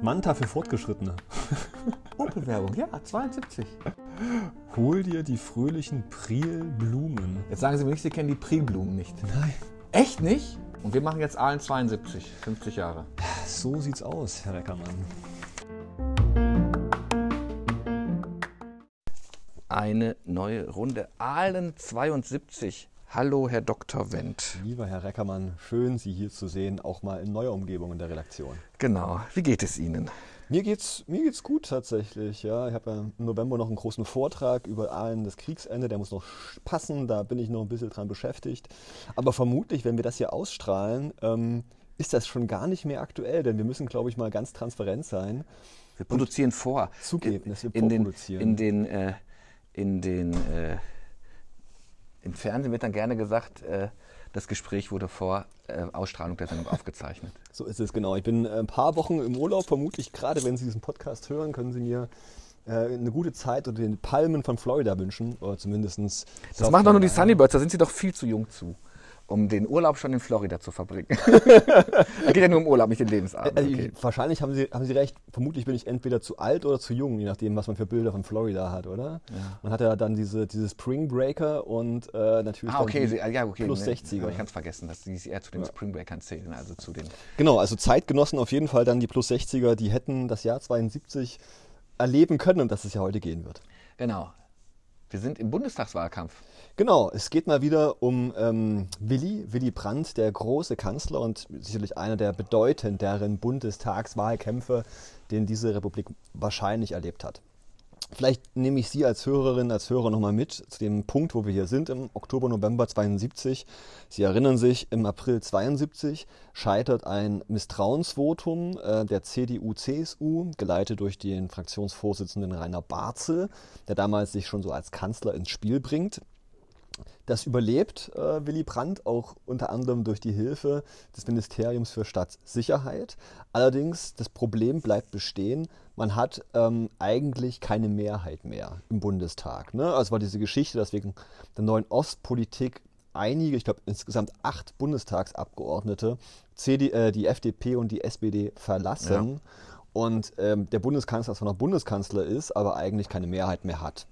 Manta für Fortgeschrittene. Opel-Werbung, ja, 72. Hol dir die fröhlichen Prielblumen. Jetzt sagen Sie mir nicht, Sie kennen die Prilblumen nicht. Nein. Echt nicht? Und wir machen jetzt Aalen 72, 50 Jahre. So sieht's aus, Herr Reckermann. Eine neue Runde. Aalen 72. Hallo, Herr Dr. Wendt. Lieber Herr Reckermann, schön, Sie hier zu sehen, auch mal in neuer Umgebung in der Redaktion. Genau. Wie geht es Ihnen? Mir geht's, mir geht's gut tatsächlich. Ja, ich habe ja im November noch einen großen Vortrag über Aalen das Kriegsende. Der muss noch passen. Da bin ich noch ein bisschen dran beschäftigt. Aber vermutlich, wenn wir das hier ausstrahlen, ähm, ist das schon gar nicht mehr aktuell, denn wir müssen, glaube ich, mal ganz transparent sein. Wir produzieren vor. Zugeben, dass wir in den, in den, äh, in den, äh, im Fernsehen wird dann gerne gesagt, äh, das Gespräch wurde vor äh, Ausstrahlung der Sendung aufgezeichnet. So ist es genau. Ich bin äh, ein paar Wochen im Urlaub, vermutlich gerade wenn Sie diesen Podcast hören, können Sie mir äh, eine gute Zeit unter den Palmen von Florida wünschen. Oder zumindest. Das machen doch nur die Sunnybirds, da sind Sie doch viel zu jung zu, um den Urlaub schon in Florida zu verbringen. da geht ja nur um Urlaub, nicht den Lebensabend. Also Okay. ich, wahrscheinlich haben Sie, haben Sie recht. Vermutlich bin ich entweder zu alt oder zu jung, je nachdem, was man für Bilder von Florida hat, oder? Man hat ja dann diese, diese Spring Breaker und äh, natürlich Ah, okay, die Sie, ja, okay. plus ne, 60er. aber Ich kann es vergessen, dass Sie eher zu den Spring Breakern zählen, also zu den. Genau, also Zeitgenossen auf jeden Fall dann die plus 60er, die hätten das Jahr 72 erleben können und dass es ja heute gehen wird. Genau. Wir sind im Bundestagswahlkampf. Genau, es geht mal wieder um ähm, Willy, Willy Brandt, der große Kanzler und sicherlich einer der bedeutenderen Bundestagswahlkämpfe, den diese Republik wahrscheinlich erlebt hat. Vielleicht nehme ich Sie als Hörerin, als Hörer nochmal mit zu dem Punkt, wo wir hier sind, im Oktober, November 72. Sie erinnern sich, im April 72 scheitert ein Misstrauensvotum äh, der CDU-CSU, geleitet durch den Fraktionsvorsitzenden Rainer Barzel, der damals sich schon so als Kanzler ins Spiel bringt. Das überlebt äh, Willy Brandt auch unter anderem durch die Hilfe des Ministeriums für Staatssicherheit. Allerdings, das Problem bleibt bestehen. Man hat ähm, eigentlich keine Mehrheit mehr im Bundestag. Ne? Also war diese Geschichte, dass wegen der neuen Ostpolitik einige, ich glaube insgesamt acht Bundestagsabgeordnete, CD, äh, die FDP und die SPD verlassen. Und ähm, der Bundeskanzler zwar noch Bundeskanzler ist, aber eigentlich keine Mehrheit mehr hat.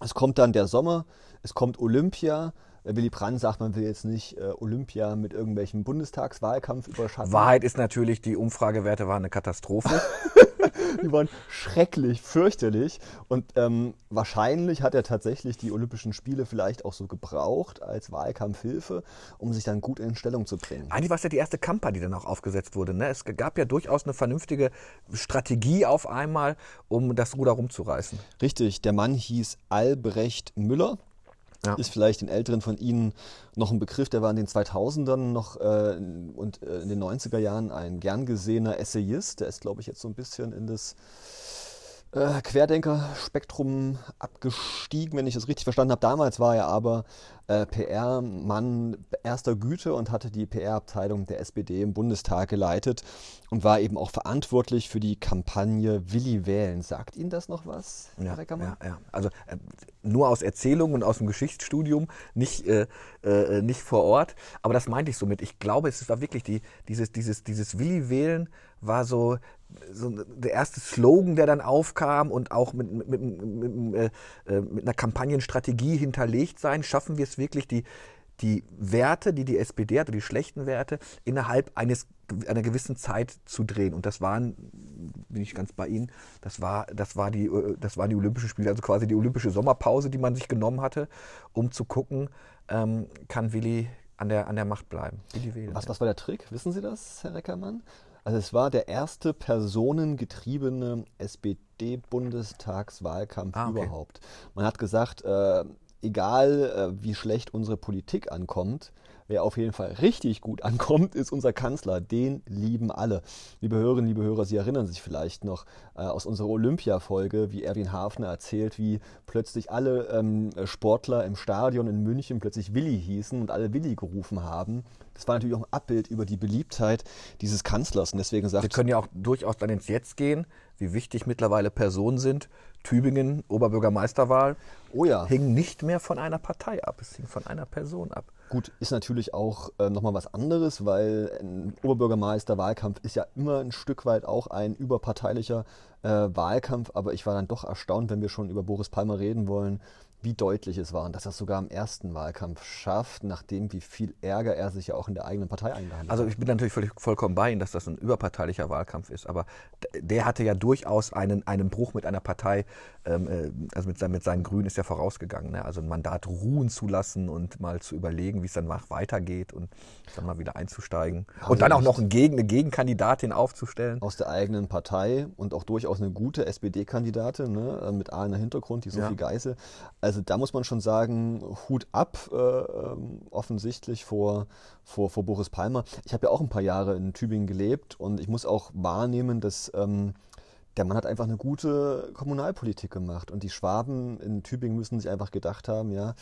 Es kommt dann der Sommer, es kommt Olympia. Äh, Willy Brandt sagt, man will jetzt nicht äh, Olympia mit irgendwelchem Bundestagswahlkampf überschatten. Wahrheit ist natürlich, die Umfragewerte waren eine Katastrophe. Die waren schrecklich, fürchterlich. Und ähm, wahrscheinlich hat er tatsächlich die Olympischen Spiele vielleicht auch so gebraucht als Wahlkampfhilfe, um sich dann gut in Stellung zu bringen. Eigentlich war es ja die erste Kamper, die dann auch aufgesetzt wurde. Ne? Es gab ja durchaus eine vernünftige Strategie auf einmal, um das Ruder rumzureißen. Richtig, der Mann hieß Albrecht Müller. Ja. Ist vielleicht den Älteren von Ihnen noch ein Begriff, der war in den 2000ern noch äh, und äh, in den 90er Jahren ein gern gesehener Essayist. Der ist, glaube ich, jetzt so ein bisschen in das äh, Querdenker-Spektrum abgestiegen, wenn ich das richtig verstanden habe. Damals war er aber äh, PR-Mann erster Güte und hatte die PR-Abteilung der SPD im Bundestag geleitet und war eben auch verantwortlich für die Kampagne Willi wählen. Sagt Ihnen das noch was, Herr Reckermann? ja, ja. Also äh, nur aus Erzählungen und aus dem Geschichtsstudium, nicht, äh, äh, nicht vor Ort. Aber das meinte ich somit. Ich glaube, es war wirklich die, dieses, dieses, dieses Willi wählen war so, so der erste Slogan, der dann aufkam und auch mit, mit, mit, mit, äh, mit einer Kampagnenstrategie hinterlegt sein. Schaffen wir es wirklich, die, die Werte, die die SPD hatte, die schlechten Werte, innerhalb eines, einer gewissen Zeit zu drehen. Und das waren, bin ich ganz bei Ihnen, das, war, das, war die, äh, das waren die Olympischen Spiele, also quasi die olympische Sommerpause, die man sich genommen hatte, um zu gucken, ähm, kann Willi an der, an der Macht bleiben. Willi wählen. Was, was war der Trick? Wissen Sie das, Herr Reckermann? Also es war der erste personengetriebene SPD-Bundestagswahlkampf Ah, okay. überhaupt. Man hat gesagt, äh, egal äh, wie schlecht unsere Politik ankommt, wer auf jeden Fall richtig gut ankommt, ist unser Kanzler. Den lieben alle. Liebe Hörerinnen, liebe Hörer, Sie erinnern sich vielleicht noch äh, aus unserer Olympia-Folge, wie Erwin Hafner erzählt, wie plötzlich alle ähm, Sportler im Stadion in München plötzlich Willi hießen und alle Willi gerufen haben. Das war natürlich auch ein Abbild über die Beliebtheit dieses Kanzlers. Und deswegen Wir sagt können ja auch durchaus dann ins Jetzt gehen, wie wichtig mittlerweile Personen sind. Tübingen, Oberbürgermeisterwahl, oh ja, hing nicht mehr von einer Partei ab, es hing von einer Person ab. Gut, ist natürlich auch äh, nochmal was anderes, weil ein Oberbürgermeisterwahlkampf ist ja immer ein Stück weit auch ein überparteilicher äh, Wahlkampf, aber ich war dann doch erstaunt, wenn wir schon über Boris Palmer reden wollen, wie deutlich es war und dass er es sogar im ersten Wahlkampf schafft, nachdem wie viel Ärger er sich ja auch in der eigenen Partei eingehandelt hat. Also ich bin natürlich völlig, vollkommen bei Ihnen, dass das ein überparteilicher Wahlkampf ist, aber der hatte ja durchaus einen, einen Bruch mit einer Partei, also mit, mit seinen Grünen ist ja vorausgegangen, ne? also ein Mandat ruhen zu lassen und mal zu überlegen, wie es dann weitergeht und dann mal wieder einzusteigen also und dann auch noch eine, Gegen, eine Gegenkandidatin aufzustellen. Aus der eigenen Partei und auch durchaus eine gute SPD-Kandidatin ne? mit Ahlener Hintergrund, die Sophie ja. Geisel. Also da muss man schon sagen, Hut ab, äh, ähm, offensichtlich vor, vor, vor Boris Palmer. Ich habe ja auch ein paar Jahre in Tübingen gelebt und ich muss auch wahrnehmen, dass ähm, der Mann hat einfach eine gute Kommunalpolitik gemacht. Und die Schwaben in Tübingen müssen sich einfach gedacht haben, ja,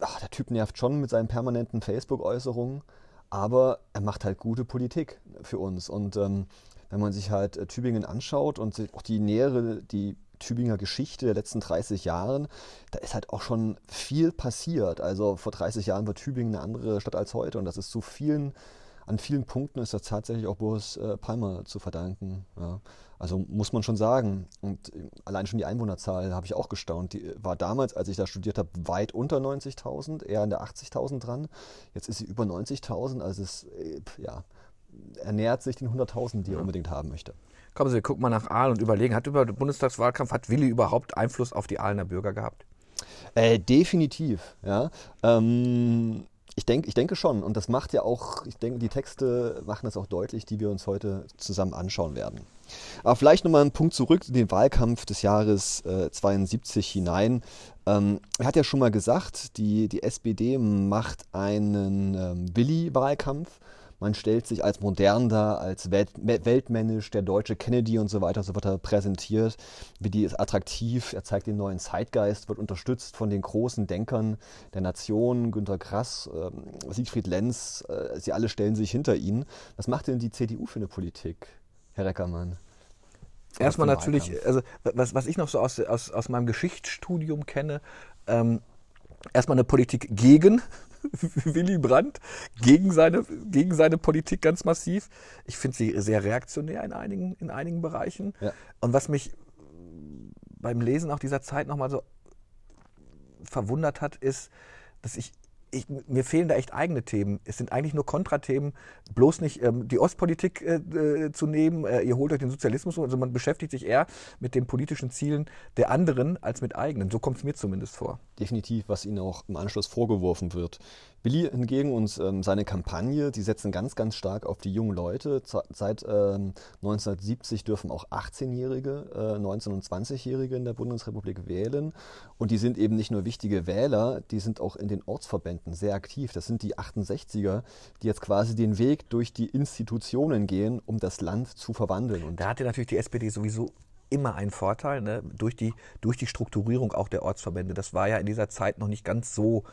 ach, der Typ nervt schon mit seinen permanenten Facebook-Äußerungen, aber er macht halt gute Politik für uns. Und ähm, wenn man sich halt äh, Tübingen anschaut und auch die nähere, die Tübinger Geschichte der letzten 30 Jahren, da ist halt auch schon viel passiert. Also vor 30 Jahren war Tübingen eine andere Stadt als heute und das ist zu vielen, an vielen Punkten ist das tatsächlich auch Boris äh, Palmer zu verdanken. Ja. Also muss man schon sagen. Und äh, allein schon die Einwohnerzahl habe ich auch gestaunt. Die war damals, als ich da studiert habe, weit unter 90.000, eher an der 80.000 dran. Jetzt ist sie über 90.000, also es äh, ja, ernährt sich den 100.000, die er unbedingt haben möchte. Kommen Sie, gucken mal nach Aalen und überlegen, hat über den Bundestagswahlkampf, hat Willi überhaupt Einfluss auf die Aalener Bürger gehabt? Äh, definitiv, ja. Ähm, ich, denk, ich denke schon. Und das macht ja auch, ich denke, die Texte machen das auch deutlich, die wir uns heute zusammen anschauen werden. Aber vielleicht nochmal einen Punkt zurück in den Wahlkampf des Jahres äh, 72 hinein. Ähm, er hat ja schon mal gesagt, die, die SPD macht einen ähm, Willi-Wahlkampf. Man stellt sich als modern dar, als Welt, weltmännisch, der deutsche Kennedy und so weiter, so wird er präsentiert. Wie ist attraktiv, er zeigt den neuen Zeitgeist, wird unterstützt von den großen Denkern der Nation, Günter Grass, äh, Siegfried Lenz, äh, sie alle stellen sich hinter ihn. Was macht denn die CDU für eine Politik, Herr Reckermann? Erstmal natürlich, also was, was ich noch so aus, aus, aus meinem Geschichtsstudium kenne, ähm, erstmal eine Politik gegen Willy Brandt gegen seine, gegen seine Politik ganz massiv. Ich finde sie sehr reaktionär in einigen, in einigen Bereichen. Ja. Und was mich beim Lesen auch dieser Zeit nochmal so verwundert hat, ist, dass ich ich, mir fehlen da echt eigene Themen. Es sind eigentlich nur Kontrathemen, bloß nicht ähm, die Ostpolitik äh, äh, zu nehmen. Äh, ihr holt euch den Sozialismus. Also man beschäftigt sich eher mit den politischen Zielen der anderen als mit eigenen. So kommt es mir zumindest vor. Definitiv, was Ihnen auch im Anschluss vorgeworfen wird. Willi hingegen und ähm, seine Kampagne, die setzen ganz, ganz stark auf die jungen Leute. Seit ähm, 1970 dürfen auch 18-Jährige, äh, 19- und 20-Jährige in der Bundesrepublik wählen. Und die sind eben nicht nur wichtige Wähler, die sind auch in den Ortsverbänden sehr aktiv. Das sind die 68er, die jetzt quasi den Weg durch die Institutionen gehen, um das Land zu verwandeln. Und da hatte natürlich die SPD sowieso immer einen Vorteil, ne? durch, die, durch die Strukturierung auch der Ortsverbände. Das war ja in dieser Zeit noch nicht ganz so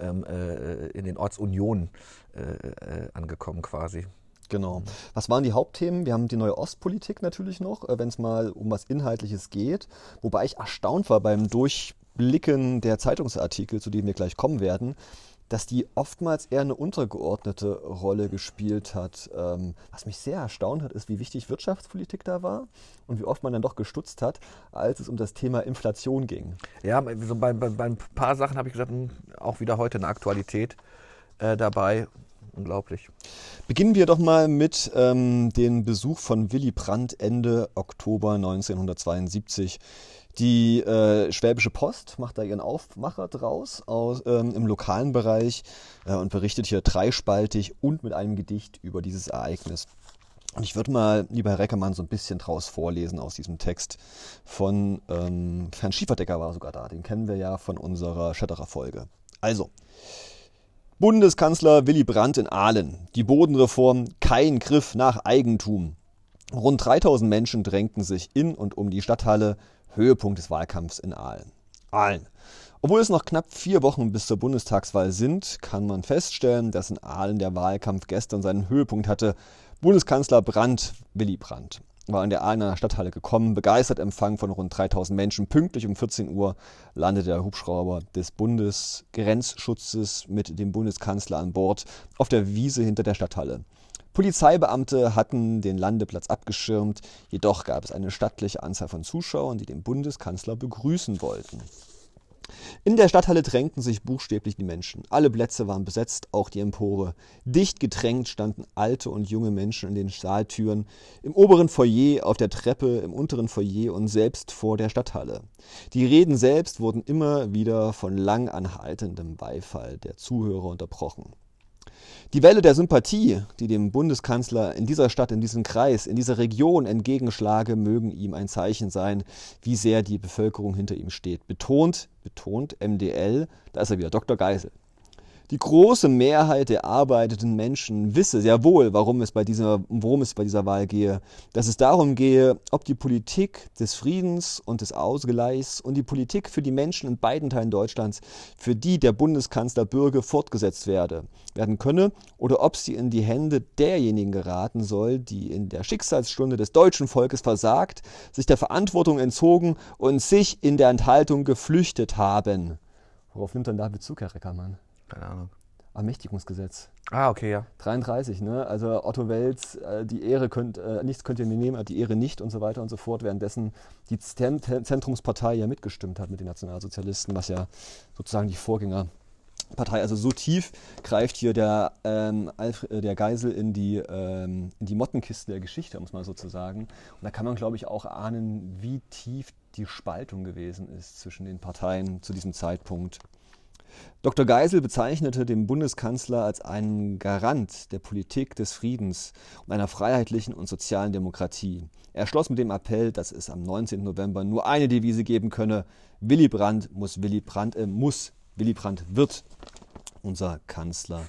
ähm, äh, in den Ortsunionen äh, äh, angekommen quasi. Genau. Was waren die Hauptthemen? Wir haben die neue Ostpolitik natürlich noch, äh, wenn es mal um was Inhaltliches geht. Wobei ich erstaunt war beim Durchblicken der Zeitungsartikel, zu denen wir gleich kommen werden, dass die oftmals eher eine untergeordnete Rolle gespielt hat. Ähm, was mich sehr erstaunt hat, ist, wie wichtig Wirtschaftspolitik da war und wie oft man dann doch gestutzt hat, als es um das Thema Inflation ging. Ja, so bei, bei, bei ein paar Sachen habe ich gesagt, hm, auch wieder heute eine Aktualität äh, dabei. Unglaublich. Beginnen wir doch mal mit ähm, dem Besuch von Willy Brandt Ende Oktober 1972 die äh, Schwäbische Post macht da ihren Aufmacher draus aus, ähm, im lokalen Bereich äh, und berichtet hier dreispaltig und mit einem Gedicht über dieses Ereignis. Und ich würde mal, lieber Herr Reckermann, so ein bisschen draus vorlesen aus diesem Text von ähm, Herrn Schieferdecker war sogar da. Den kennen wir ja von unserer Schetterer Folge. Also, Bundeskanzler Willy Brandt in Aalen. Die Bodenreform, kein Griff nach Eigentum. Rund 3000 Menschen drängten sich in und um die Stadthalle Höhepunkt des Wahlkampfs in Aalen. Aalen. Obwohl es noch knapp vier Wochen bis zur Bundestagswahl sind, kann man feststellen, dass in Aalen der Wahlkampf gestern seinen Höhepunkt hatte. Bundeskanzler Brandt, Willy Brandt. war in der Ahlener Stadthalle gekommen, begeistert empfangen von rund 3000 Menschen. Pünktlich um 14 Uhr landete der Hubschrauber des Bundesgrenzschutzes mit dem Bundeskanzler an Bord auf der Wiese hinter der Stadthalle. Polizeibeamte hatten den Landeplatz abgeschirmt, jedoch gab es eine stattliche Anzahl von Zuschauern, die den Bundeskanzler begrüßen wollten. In der Stadthalle drängten sich buchstäblich die Menschen. Alle Plätze waren besetzt, auch die Empore. Dicht gedrängt standen alte und junge Menschen in den Saaltüren, im oberen Foyer, auf der Treppe, im unteren Foyer und selbst vor der Stadthalle. Die Reden selbst wurden immer wieder von lang anhaltendem Beifall der Zuhörer unterbrochen. Die Welle der Sympathie, die dem Bundeskanzler in dieser Stadt, in diesem Kreis, in dieser Region entgegenschlage, mögen ihm ein Zeichen sein, wie sehr die Bevölkerung hinter ihm steht. Betont, betont MDL, da ist er wieder, Dr. Geisel. Die große Mehrheit der arbeitenden Menschen wisse sehr wohl, warum es, bei dieser, worum es bei dieser Wahl gehe. Dass es darum gehe, ob die Politik des Friedens und des Ausgleichs und die Politik für die Menschen in beiden Teilen Deutschlands, für die der Bundeskanzler Bürger fortgesetzt werde, werden könne, oder ob sie in die Hände derjenigen geraten soll, die in der Schicksalsstunde des deutschen Volkes versagt, sich der Verantwortung entzogen und sich in der Enthaltung geflüchtet haben. Worauf nimmt dann da Bezug, Herr Reckermann? Keine Ahnung. Ermächtigungsgesetz. Ah, okay, ja. 33, ne? Also Otto Welz, äh, die Ehre könnt, äh, nichts könnt ihr mir nehmen, die Ehre nicht und so weiter und so fort, währenddessen die Zentrumspartei ja mitgestimmt hat mit den Nationalsozialisten, was ja sozusagen die Vorgängerpartei, also so tief greift hier der, ähm, Alfred, äh, der Geisel in die, ähm, in die Mottenkiste der Geschichte, um es mal so zu sagen. Und da kann man, glaube ich, auch ahnen, wie tief die Spaltung gewesen ist zwischen den Parteien zu diesem Zeitpunkt. Dr. Geisel bezeichnete den Bundeskanzler als einen Garant der Politik des Friedens und einer freiheitlichen und sozialen Demokratie. Er schloss mit dem Appell, dass es am 19. November nur eine Devise geben könne: Willy Brandt muss Willy Brandt, äh, muss Willy Brandt wird unser Kanzler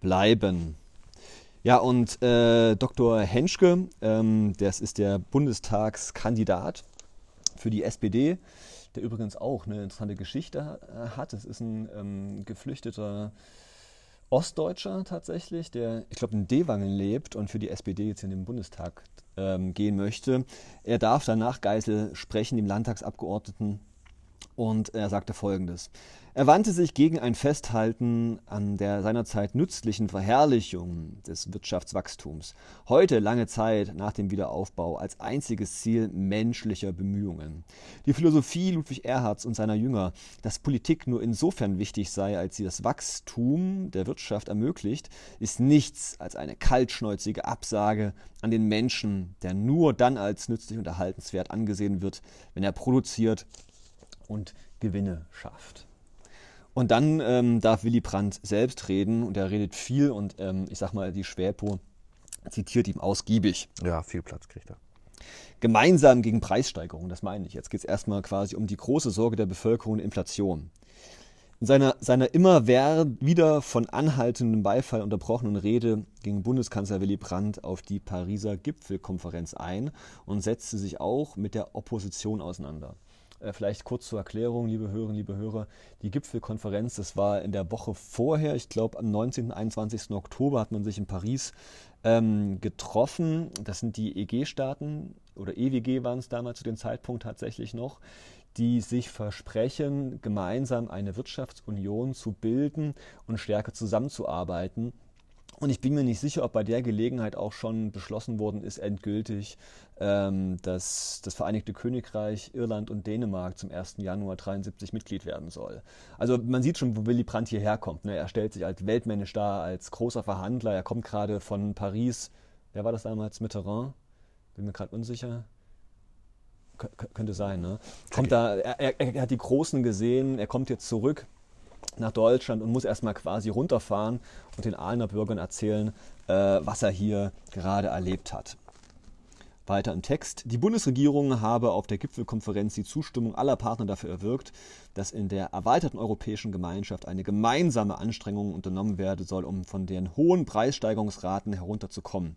bleiben. Ja, und äh, Dr. Henschke, ähm, das ist der Bundestagskandidat für die SPD, der übrigens auch eine interessante Geschichte äh, hat. Es ist ein ähm, geflüchteter Ostdeutscher tatsächlich, der, ich glaube, in Dewangen lebt und für die SPD jetzt in den Bundestag ähm, gehen möchte. Er darf danach Geisel sprechen, dem Landtagsabgeordneten, und er sagte folgendes. Er wandte sich gegen ein Festhalten an der seinerzeit nützlichen Verherrlichung des Wirtschaftswachstums, heute lange Zeit nach dem Wiederaufbau als einziges Ziel menschlicher Bemühungen. Die Philosophie Ludwig Erhards und seiner Jünger, dass Politik nur insofern wichtig sei, als sie das Wachstum der Wirtschaft ermöglicht, ist nichts als eine kaltschnäuzige Absage an den Menschen, der nur dann als nützlich und erhaltenswert angesehen wird, wenn er produziert und Gewinne schafft. Und dann ähm, darf Willy Brandt selbst reden und er redet viel und ähm, ich sag mal, die Schwäpo zitiert ihm ausgiebig. Ja, viel Platz kriegt er. Gemeinsam gegen Preissteigerungen, das meine ich. Jetzt geht es erstmal quasi um die große Sorge der Bevölkerung und Inflation. In seiner, seiner immer wieder von anhaltendem Beifall unterbrochenen Rede ging Bundeskanzler Willy Brandt auf die Pariser Gipfelkonferenz ein und setzte sich auch mit der Opposition auseinander. Äh, vielleicht kurz zur Erklärung, liebe Hörerinnen, liebe Hörer. Die Gipfelkonferenz, das war in der Woche vorher, ich glaube am 19. 21. Oktober hat man sich in Paris ähm, getroffen. Das sind die EG-Staaten oder EWG waren es damals zu dem Zeitpunkt tatsächlich noch, die sich versprechen, gemeinsam eine Wirtschaftsunion zu bilden und stärker zusammenzuarbeiten und ich bin mir nicht sicher, ob bei der Gelegenheit auch schon beschlossen worden ist, endgültig, ähm, dass das Vereinigte Königreich, Irland und Dänemark zum 1. Januar 73 Mitglied werden soll. Also man sieht schon, wo Willy Brandt hierher kommt. Ne? Er stellt sich als weltmännisch dar, als großer Verhandler. Er kommt gerade von Paris. Wer war das damals? Mitterrand? Bin mir gerade unsicher könnte sein, ne? Kommt da, er, er, er, hat die Großen gesehen, er kommt jetzt zurück nach Deutschland und muss erstmal quasi runterfahren und den Aalener Bürgern erzählen, äh, was er hier gerade erlebt hat. Weiter im Text. Die Bundesregierung habe auf der Gipfelkonferenz die Zustimmung aller Partner dafür erwirkt, dass in der erweiterten europäischen Gemeinschaft eine gemeinsame Anstrengung unternommen werden soll, um von den hohen Preissteigerungsraten herunterzukommen.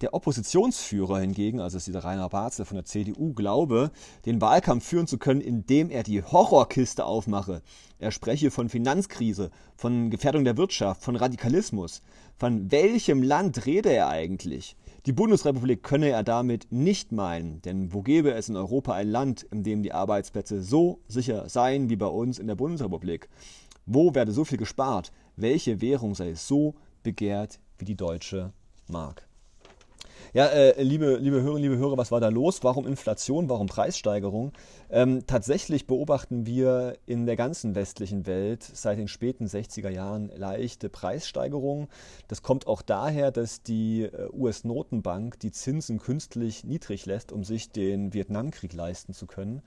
Der Oppositionsführer hingegen, also dieser Rainer Barzel von der CDU, glaube, den Wahlkampf führen zu können, indem er die Horrorkiste aufmache. Er spreche von Finanzkrise, von Gefährdung der Wirtschaft, von Radikalismus. Von welchem Land rede er eigentlich? Die Bundesrepublik könne er damit nicht meinen, denn wo gäbe es in Europa ein Land, in dem die Arbeitsplätze so sicher seien wie bei uns in der Bundesrepublik? Wo werde so viel gespart? Welche Währung sei so begehrt wie die deutsche Mark? Ja, äh, liebe, liebe Hörerinnen, liebe Hörer, was war da los? Warum Inflation? Warum Preissteigerung? Ähm, tatsächlich beobachten wir in der ganzen westlichen Welt seit den späten 60er Jahren leichte Preissteigerungen. Das kommt auch daher, dass die äh, US-Notenbank die Zinsen künstlich niedrig lässt, um sich den Vietnamkrieg leisten zu können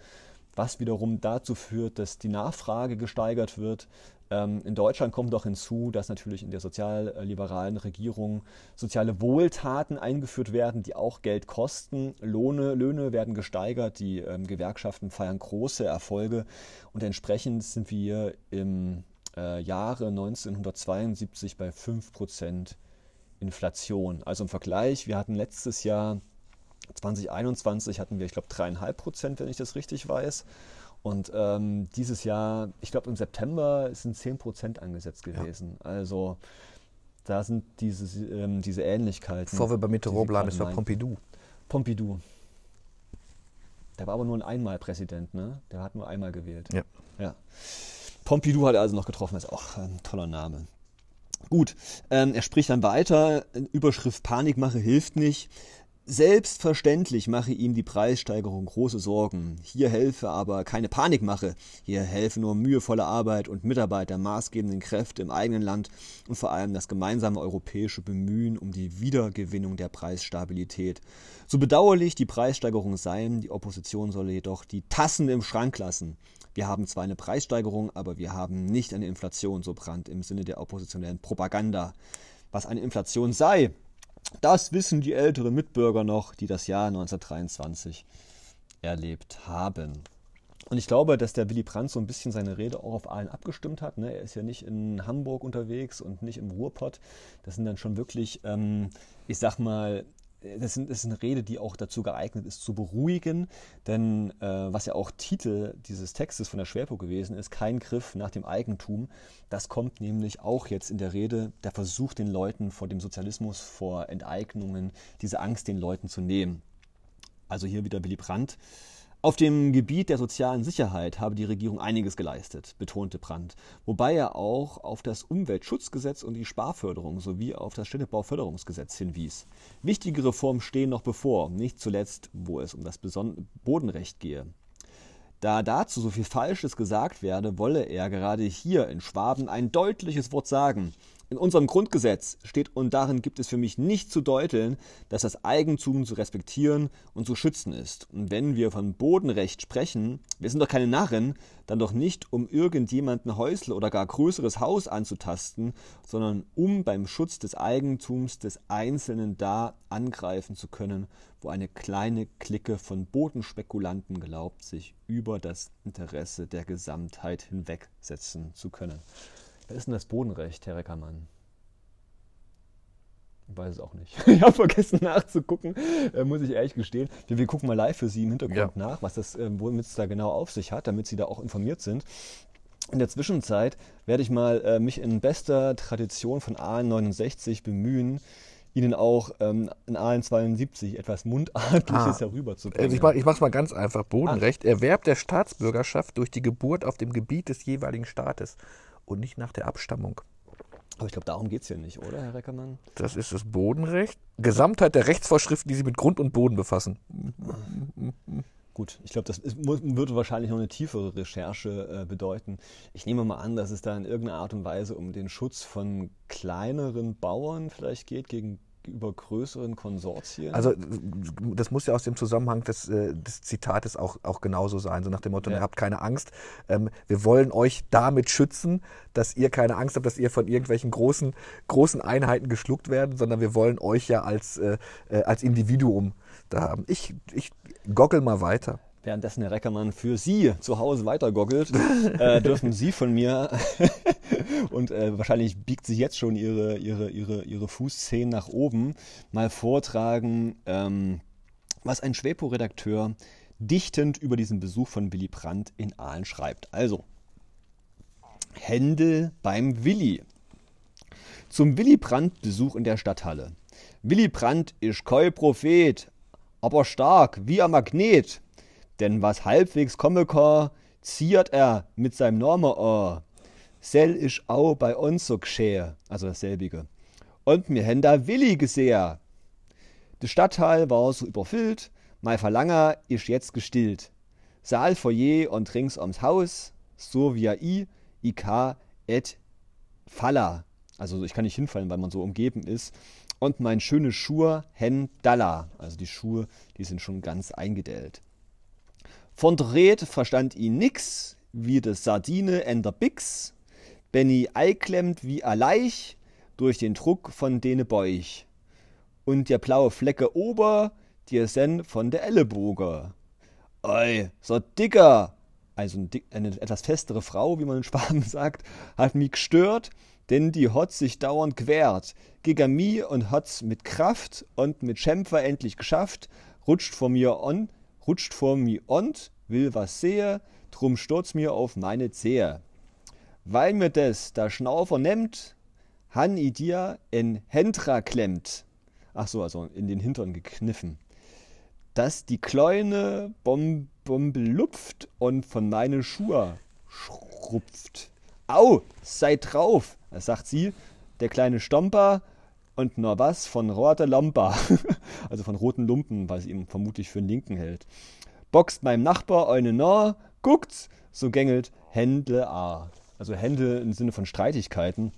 was wiederum dazu führt, dass die Nachfrage gesteigert wird, in Deutschland kommt doch hinzu, dass natürlich in der sozialliberalen Regierung soziale Wohltaten eingeführt werden, die auch Geld kosten. Lohne, Löhne werden gesteigert, die ähm, Gewerkschaften feiern große Erfolge und entsprechend sind wir im äh, Jahre 1972 bei 5% Inflation. Also im Vergleich, wir hatten letztes Jahr 2021 hatten wir, ich glaube, dreieinhalb Prozent, wenn ich das richtig weiß. Und ähm, dieses Jahr, ich glaube im September sind 10 Prozent angesetzt gewesen. Ja. Also da sind diese, ähm, diese Ähnlichkeiten. Bevor wir bei Mitterrand bleiben, es war Pompidou. Pompidou. Der war aber nur ein Einmal-Präsident, ne? Der hat nur einmal gewählt. Ja. ja. Pompidou hat er also noch getroffen, ist auch ein toller Name. Gut, ähm, er spricht dann weiter, Überschrift Panikmache hilft nicht. Selbstverständlich mache ihm die Preissteigerung große Sorgen. Hier helfe aber keine Panikmache. Hier helfe nur mühevolle Arbeit und Mitarbeit der maßgebenden Kräfte im eigenen Land und vor allem das gemeinsame europäische Bemühen um die Wiedergewinnung der Preisstabilität. So bedauerlich die Preissteigerung seien, die Opposition solle jedoch die Tassen im Schrank lassen. Wir haben zwar eine Preissteigerung, aber wir haben nicht eine Inflation, so Brandt im Sinne der oppositionellen Propaganda. Was eine Inflation sei, das wissen die älteren Mitbürger noch, die das Jahr 1923 erlebt haben. Und ich glaube, dass der Willy Brandt so ein bisschen seine Rede auch auf allen abgestimmt hat. Ne? Er ist ja nicht in Hamburg unterwegs und nicht im Ruhrpott. Das sind dann schon wirklich, ähm, ich sag mal, das, sind, das ist eine Rede, die auch dazu geeignet ist, zu beruhigen. Denn äh, was ja auch Titel dieses Textes von der Schwerpunkt gewesen ist, kein Griff nach dem Eigentum, das kommt nämlich auch jetzt in der Rede, der Versuch, den Leuten vor dem Sozialismus, vor Enteignungen, diese Angst den Leuten zu nehmen. Also hier wieder Willy Brandt. Auf dem Gebiet der sozialen Sicherheit habe die Regierung einiges geleistet, betonte Brandt, wobei er auch auf das Umweltschutzgesetz und die Sparförderung sowie auf das Städtebauförderungsgesetz hinwies. Wichtige Reformen stehen noch bevor, nicht zuletzt, wo es um das Bodenrecht gehe. Da dazu so viel Falsches gesagt werde, wolle er gerade hier in Schwaben ein deutliches Wort sagen. In unserem Grundgesetz steht und darin gibt es für mich nicht zu deuteln, dass das Eigentum zu respektieren und zu schützen ist. Und wenn wir von Bodenrecht sprechen, wir sind doch keine Narren, dann doch nicht, um irgendjemanden Häusle oder gar größeres Haus anzutasten, sondern um beim Schutz des Eigentums des Einzelnen da angreifen zu können, wo eine kleine Clique von Bodenspekulanten glaubt, sich über das Interesse der Gesamtheit hinwegsetzen zu können. Was ist denn das Bodenrecht, Herr Reckermann? Ich weiß es auch nicht. ich habe vergessen nachzugucken, äh, muss ich ehrlich gestehen. Wir, wir, gucken mal live für Sie im Hintergrund ja. nach, was das, äh, womit es da genau auf sich hat, damit Sie da auch informiert sind. In der Zwischenzeit werde ich mal äh, mich in bester Tradition von AN69 bemühen, Ihnen auch ähm, in AN72 etwas Mundartliches ah, herüberzubringen. Ich, mach, ich mache es mal ganz einfach. Bodenrecht. Ah. Erwerb der Staatsbürgerschaft durch die Geburt auf dem Gebiet des jeweiligen Staates und nicht nach der Abstammung. Aber ich glaube, darum geht es hier nicht, oder, Herr Reckermann? Das ist das Bodenrecht. Gesamtheit der Rechtsvorschriften, die sich mit Grund und Boden befassen. Gut, ich glaube, das ist, würde wahrscheinlich noch eine tiefere Recherche äh, bedeuten. Ich nehme mal an, dass es da in irgendeiner Art und Weise um den Schutz von kleineren Bauern vielleicht geht gegen gegenüber größeren Konsortien? Also das muss ja aus dem Zusammenhang des, äh, des Zitates auch, auch genauso sein, so nach dem Motto, ja. ihr habt keine Angst, ähm, wir wollen euch damit schützen, dass ihr keine Angst habt, dass ihr von irgendwelchen großen, großen Einheiten geschluckt werden, sondern wir wollen euch ja als, äh, äh als Individuum da haben. Ich, ich goggle mal weiter. Währenddessen Herr Reckermann für Sie zu Hause weitergoggelt, äh, dürfen Sie von mir und äh, wahrscheinlich biegt sich jetzt schon Ihre, Ihre, Ihre, Ihre Fußzehen nach oben, mal vortragen, ähm, was ein Schwepo-Redakteur dichtend über diesen Besuch von Willy Brandt in Aalen schreibt. Also, Händel beim Willi. Zum Willy Brandt-Besuch in der Stadthalle. Willy Brandt ist kein Prophet, aber stark wie ein Magnet. Denn was halbwegs kommen kann, ziert er mit seinem Namen an. Sell ist auch bei uns so geschehen, also dasselbige. Und mir haben da Willi gesehen. Der Stadtteil war so überfüllt, mein Verlanger ist jetzt gestillt. Saal, Foyer und rings ums Haus, so wie I, IK et Falla. Also ich kann nicht hinfallen, weil man so umgeben ist. Und mein schöne Schuhe hen Dalla. Also die Schuhe, die sind schon ganz eingedellt. Von Dred verstand ihn nix, wie de Sardine en der Bix. Benny eiklemmt wie a Leich durch den Druck von dene Beuch. Und der blaue Flecke ober, dir sen von der Ellenboge. Oi, so dicker, also eine etwas festere Frau, wie man in Schwaben sagt, hat mich gestört, denn die hat sich dauernd quert. Gegen mi und hat's mit Kraft und mit Schämpfer endlich geschafft, rutscht vor mir on, rutscht vor mir und, will was sehe, drum stürzt mir auf meine Zehe. Weil mir des da Schnaufer nimmt, han i dir en Händra klemmt. Ach so, also in den Hintern gekniffen. Dass die kleine Bombe lupft und von meine Schuhe schrupft. Au, seid drauf, sagt sie, der kleine Stomper und nur was von roter Lampa, also von roten Lumpen, weil sie ihn vermutlich für den Linken hält. Boxt meinem Nachbar eine nah, guckt's, so gängelt Händle a. Also Hände im Sinne von Streitigkeiten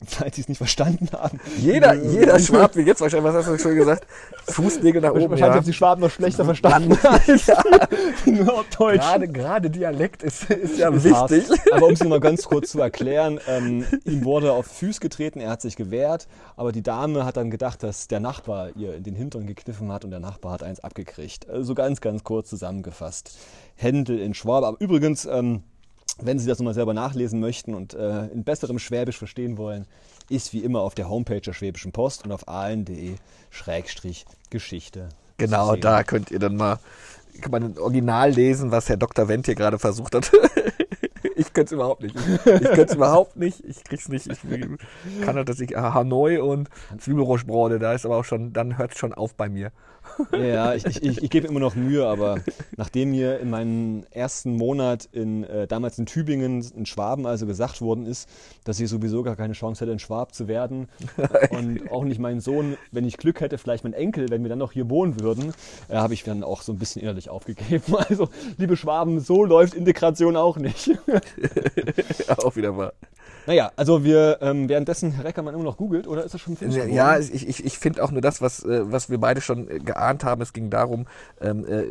falls Sie es nicht verstanden haben. Jeder, jeder Schwab, wie jetzt wahrscheinlich, was hast du schon gesagt? Fußnägel nach oben. Wahrscheinlich ja. haben die Schwaben noch schlechter verstanden als ja. Norddeutsch. Gerade, gerade Dialekt ist, ist ja ist wichtig. Hart. Aber um es mal ganz kurz zu erklären, ähm, ihm wurde auf Füß getreten, er hat sich gewehrt, aber die Dame hat dann gedacht, dass der Nachbar ihr in den Hintern gekniffen hat und der Nachbar hat eins abgekriegt. Also ganz, ganz kurz zusammengefasst. Händel in Schwab. Aber übrigens, ähm, wenn Sie das nochmal selber nachlesen möchten und äh, in besserem Schwäbisch verstehen wollen, ist wie immer auf der Homepage der Schwäbischen Post und auf ahlen.de-geschichte. Genau, da könnt ihr dann mal kann man ein Original lesen, was Herr Dr. Wendt hier gerade versucht hat. ich könnte es überhaupt nicht. Ich, ich könnte es überhaupt nicht. Ich krieg's nicht. Ich kann halt, dass ich Hanoi und Zwiebelroschbrode, da ist aber auch schon, dann hört es schon auf bei mir. Ja, ich, ich, ich gebe immer noch Mühe, aber nachdem mir in meinem ersten Monat in, äh, damals in Tübingen, in Schwaben also gesagt worden ist, dass ich sowieso gar keine Chance hätte, in Schwab zu werden und auch nicht mein Sohn, wenn ich Glück hätte, vielleicht mein Enkel, wenn wir dann noch hier wohnen würden, äh, habe ich dann auch so ein bisschen innerlich aufgegeben. Also, liebe Schwaben, so läuft Integration auch nicht. auch wieder mal. Naja, also wir ähm, währenddessen Herr Reckermann immer noch googelt oder ist das schon finster? Ja, ich, ich, ich finde auch nur das, was, äh, was wir beide schon äh, geahnt haben. Es ging darum, ähm, äh,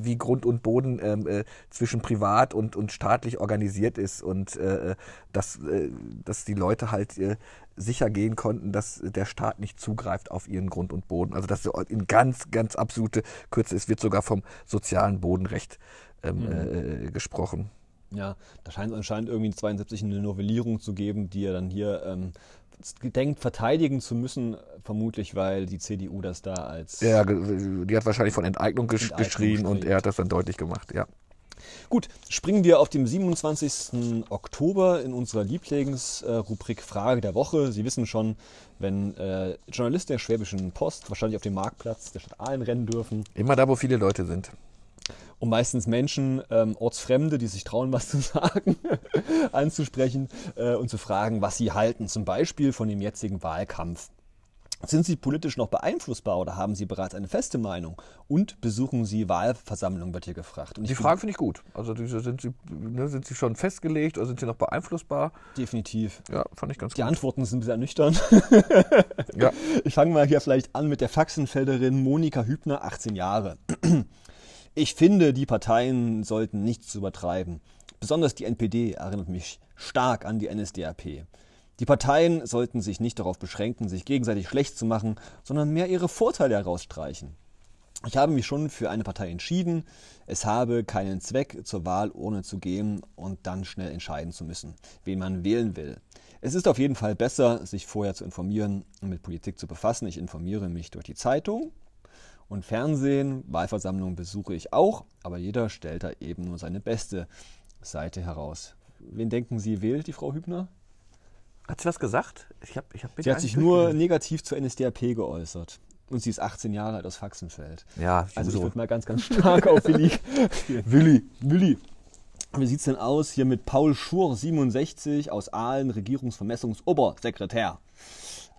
wie Grund und Boden ähm, äh, zwischen privat und, und staatlich organisiert ist und äh, dass, äh, dass die Leute halt sicher gehen konnten, dass der Staat nicht zugreift auf ihren Grund und Boden. Also das in ganz, ganz absolute Kürze. Es wird sogar vom sozialen Bodenrecht ähm, mhm. gesprochen. Ja, da scheint es anscheinend irgendwie 72 eine Novellierung zu geben, die er dann hier ähm, denkt, verteidigen zu müssen, vermutlich, weil die CDU das da als. Ja, die hat wahrscheinlich von Enteignung, gesch Enteignung geschrien und er hat das dann deutlich gemacht, ja. Gut, springen wir auf dem 27. Oktober in unserer Lieblingsrubrik Frage der Woche. Sie wissen schon, wenn äh, Journalisten der Schwäbischen Post wahrscheinlich auf dem Marktplatz der Stadt Aalen rennen dürfen. Immer da, wo viele Leute sind um meistens Menschen, ähm, Ortsfremde, die sich trauen, was zu sagen, anzusprechen äh, und zu fragen, was sie halten, zum Beispiel von dem jetzigen Wahlkampf. Sind Sie politisch noch beeinflussbar oder haben Sie bereits eine feste Meinung? Und besuchen Sie Wahlversammlungen, wird hier gefragt. Und die Frage finde ich gut. Also diese, sind, Sie, ne, sind Sie schon festgelegt oder sind Sie noch beeinflussbar? Definitiv. Ja, fand ich ganz die gut. Die Antworten sind sehr nüchtern. ja. Ich fange mal hier vielleicht an mit der Faxenfelderin Monika Hübner, 18 Jahre. Ich finde, die Parteien sollten nichts übertreiben. Besonders die NPD erinnert mich stark an die NSDAP. Die Parteien sollten sich nicht darauf beschränken, sich gegenseitig schlecht zu machen, sondern mehr ihre Vorteile herausstreichen. Ich habe mich schon für eine Partei entschieden. Es habe keinen Zweck, zur Wahl ohne zu gehen und dann schnell entscheiden zu müssen, wen man wählen will. Es ist auf jeden Fall besser, sich vorher zu informieren und mit Politik zu befassen. Ich informiere mich durch die Zeitung und Fernsehen. Wahlversammlungen besuche ich auch, aber jeder stellt da eben nur seine beste Seite heraus. Wen denken Sie, wählt die Frau Hübner? Hat sie was gesagt? Ich hab, ich hab sie hat sich nur negativ zur NSDAP geäußert. Und sie ist 18 Jahre alt aus Faxenfeld. Ja, also ich würde mal ganz, ganz stark auf Willi. Willi. Willi. Wie sieht es denn aus hier mit Paul Schur, 67, aus Aalen, Regierungsvermessungsobersekretär?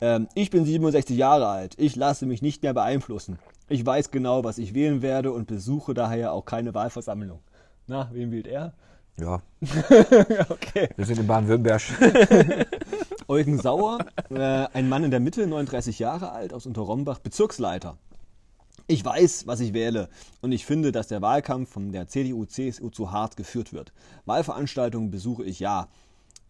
Ähm, ich bin 67 Jahre alt. Ich lasse mich nicht mehr beeinflussen. Ich weiß genau, was ich wählen werde und besuche daher auch keine Wahlversammlung. Na, wen wählt er? Ja. okay. Wir sind in Baden-Württemberg. Eugen Sauer, äh, ein Mann in der Mitte, 39 Jahre alt, aus Unterrombach, Bezirksleiter. Ich weiß, was ich wähle und ich finde, dass der Wahlkampf von der CDU-CSU zu hart geführt wird. Wahlveranstaltungen besuche ich ja.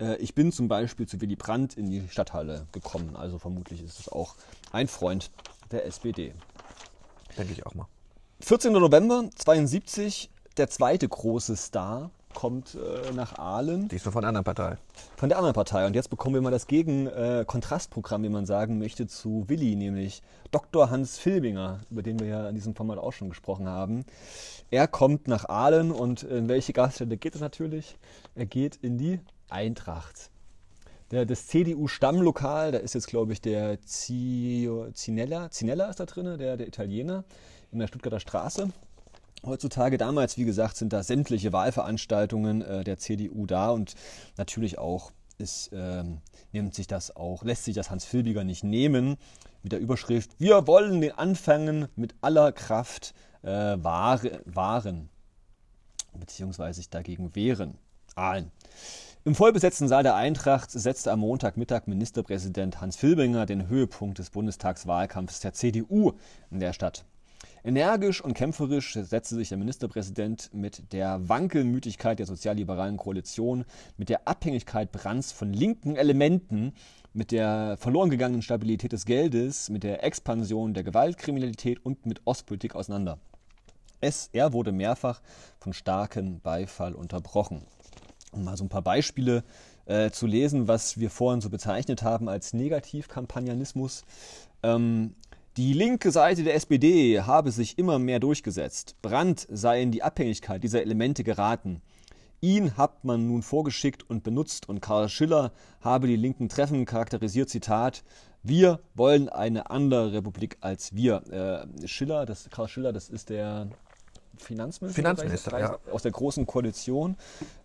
Äh, ich bin zum Beispiel zu Willy Brandt in die Stadthalle gekommen, also vermutlich ist es auch ein Freund der SPD. Denke ich auch mal. 14. November 72, der zweite große Star kommt äh, nach Aalen. Diesmal von der anderen Partei. Von der anderen Partei. Und jetzt bekommen wir mal das Gegen-Kontrastprogramm, äh, wie man sagen möchte, zu Willi, nämlich Dr. Hans Filbinger, über den wir ja in diesem Format auch schon gesprochen haben. Er kommt nach Aalen und in welche Gaststätte geht es natürlich? Er geht in die Eintracht. Der, das CDU-Stammlokal, da ist jetzt, glaube ich, der Zinella, Zinella ist da drin, der, der Italiener, in der Stuttgarter Straße. Heutzutage, damals, wie gesagt, sind da sämtliche Wahlveranstaltungen äh, der CDU da und natürlich auch ist, äh, nimmt sich das auch, lässt sich das Hans Filbiger nicht nehmen mit der Überschrift Wir wollen den Anfangen mit aller Kraft äh, wahre, wahren, beziehungsweise sich dagegen wehren. Aalen. Im vollbesetzten Saal der Eintracht setzte am Montagmittag Ministerpräsident Hans Filbinger den Höhepunkt des Bundestagswahlkampfs der CDU in der Stadt. Energisch und kämpferisch setzte sich der Ministerpräsident mit der Wankelmütigkeit der sozialliberalen Koalition, mit der Abhängigkeit Brands von linken Elementen, mit der verloren gegangenen Stabilität des Geldes, mit der Expansion der Gewaltkriminalität und mit Ostpolitik auseinander. Es, er wurde mehrfach von starkem Beifall unterbrochen. Um mal so ein paar Beispiele äh, zu lesen, was wir vorhin so bezeichnet haben als Negativkampagnanismus. Ähm, die linke Seite der SPD habe sich immer mehr durchgesetzt. Brandt sei in die Abhängigkeit dieser Elemente geraten. Ihn hat man nun vorgeschickt und benutzt und Karl Schiller habe die linken Treffen charakterisiert, Zitat, wir wollen eine andere Republik als wir. Äh, Schiller, das, Karl Schiller, das ist der Finanzminister, Finanzminister ja. aus der Großen Koalition,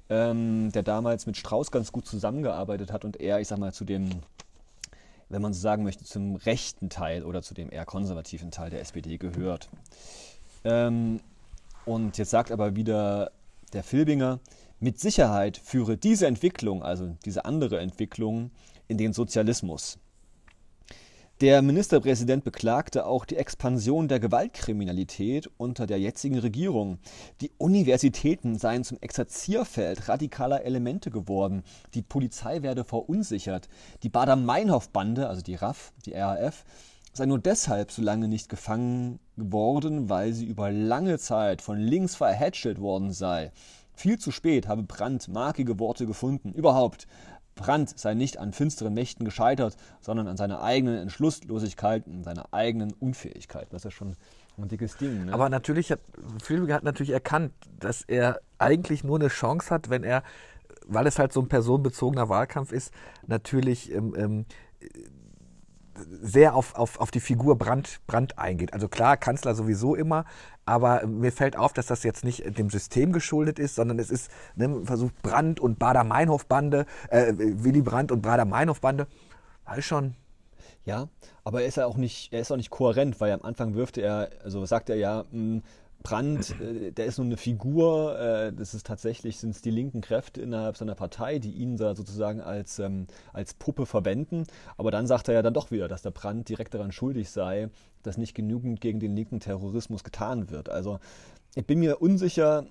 ähm, der damals mit Strauß ganz gut zusammengearbeitet hat und er, ich sag mal, zu dem wenn man so sagen möchte, zum rechten Teil oder zu dem eher konservativen Teil der SPD gehört. Ähm, und jetzt sagt aber wieder der Filbinger, mit Sicherheit führe diese Entwicklung, also diese andere Entwicklung, in den Sozialismus. Der Ministerpräsident beklagte auch die Expansion der Gewaltkriminalität unter der jetzigen Regierung. Die Universitäten seien zum Exerzierfeld radikaler Elemente geworden. Die Polizei werde verunsichert. Die Bader-Meinhof-Bande, also die RAF, die RAF, sei nur deshalb so lange nicht gefangen worden, weil sie über lange Zeit von links verhätschelt worden sei. Viel zu spät habe Brandt markige Worte gefunden. Überhaupt Brandt sei nicht an finsteren Mächten gescheitert, sondern an seiner eigenen Entschlusslosigkeit und seiner eigenen Unfähigkeit. Das ist ja schon ein dickes Ding. Ne? Aber natürlich hat Filbiger hat natürlich erkannt, dass er eigentlich nur eine Chance hat, wenn er, weil es halt so ein personenbezogener Wahlkampf ist, natürlich ähm, ähm, sehr auf, auf, auf die Figur Brandt, Brandt eingeht. Also klar, Kanzler sowieso immer, aber mir fällt auf, dass das jetzt nicht dem System geschuldet ist, sondern es ist ne, versucht Brandt und Bader-Meinhof-Bande, äh, Willy Brandt und Bader-Meinhof-Bande. War schon. Ja, aber er ist ja auch nicht, er ist auch nicht kohärent, weil am Anfang wirft er, also sagt er ja, mh, hm, Brandt, äh, der ist nur eine Figur, äh, das ist tatsächlich, sind es die linken Kräfte innerhalb seiner Partei, die ihn da sozusagen als, ähm, als Puppe verwenden. Aber dann sagt er ja dann doch wieder, dass der Brandt direkt daran schuldig sei, dass nicht genügend gegen den linken Terrorismus getan wird. Also ich bin mir unsicher,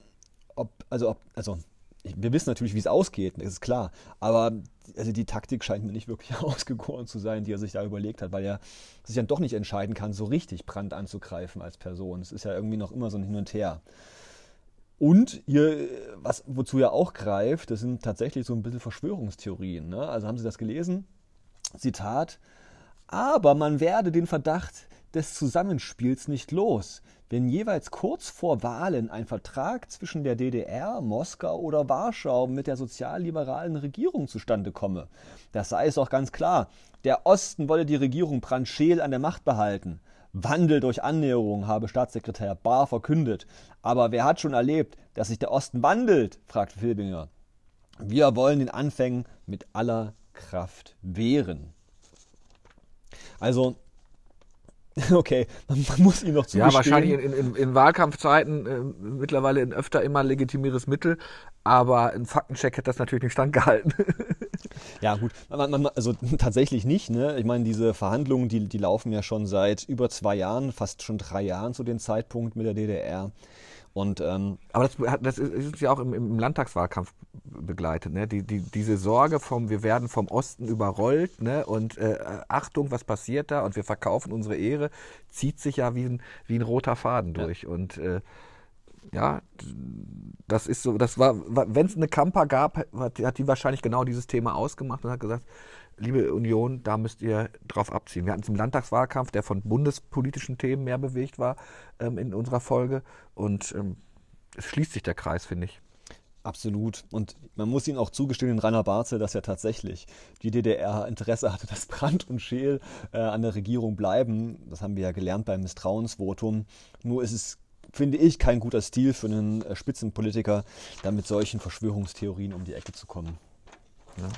ob, also ob, also wir wissen natürlich, wie es ausgeht, das ist klar. Aber also die Taktik scheint mir nicht wirklich ausgegoren zu sein, die er sich da überlegt hat, weil er sich dann doch nicht entscheiden kann, so richtig Brand anzugreifen als Person. Es ist ja irgendwie noch immer so ein Hin und Her. Und ihr, was, wozu er auch greift, das sind tatsächlich so ein bisschen Verschwörungstheorien. Ne? Also haben Sie das gelesen? Zitat. Aber man werde den Verdacht des Zusammenspiels nicht los, wenn jeweils kurz vor Wahlen ein Vertrag zwischen der DDR, Moskau oder Warschau mit der sozialliberalen Regierung zustande komme. Das sei es doch ganz klar. Der Osten wolle die Regierung Brandscheel an der Macht behalten. Wandel durch Annäherung, habe Staatssekretär Bahr verkündet. Aber wer hat schon erlebt, dass sich der Osten wandelt? fragt Filbinger. Wir wollen den Anfängen mit aller Kraft wehren. Also, okay, man, man muss ihn noch zugestehen. Ja, wahrscheinlich in, in, in Wahlkampfzeiten äh, mittlerweile ein öfter immer legitimieres Mittel, aber ein Faktencheck hätte das natürlich nicht standgehalten. Ja, gut. Man, man, also tatsächlich nicht. Ne? Ich meine, diese Verhandlungen, die, die laufen ja schon seit über zwei Jahren, fast schon drei Jahren zu dem Zeitpunkt mit der DDR. Und, ähm, Aber das, das ist ja auch im, im Landtagswahlkampf begleitet. Ne? Die, die, diese Sorge vom, wir werden vom Osten überrollt ne? und äh, Achtung, was passiert da und wir verkaufen unsere Ehre, zieht sich ja wie ein, wie ein roter Faden durch. Ja. Und äh, ja, das ist so, das war, wenn es eine Kampa gab, hat, hat die wahrscheinlich genau dieses Thema ausgemacht und hat gesagt, liebe Union, da müsst ihr drauf abziehen. Wir hatten es im Landtagswahlkampf, der von bundespolitischen Themen mehr bewegt war ähm, in unserer Folge. Und ähm, es schließt sich der Kreis, finde ich. Absolut. Und man muss ihm auch zugestehen, in Rainer Barzel, dass ja tatsächlich die DDR Interesse hatte, dass Brandt und Scheel äh, an der Regierung bleiben. Das haben wir ja gelernt beim Misstrauensvotum. Nur ist es, finde ich, kein guter Stil für einen äh, Spitzenpolitiker, da mit solchen Verschwörungstheorien um die Ecke zu kommen. Ja.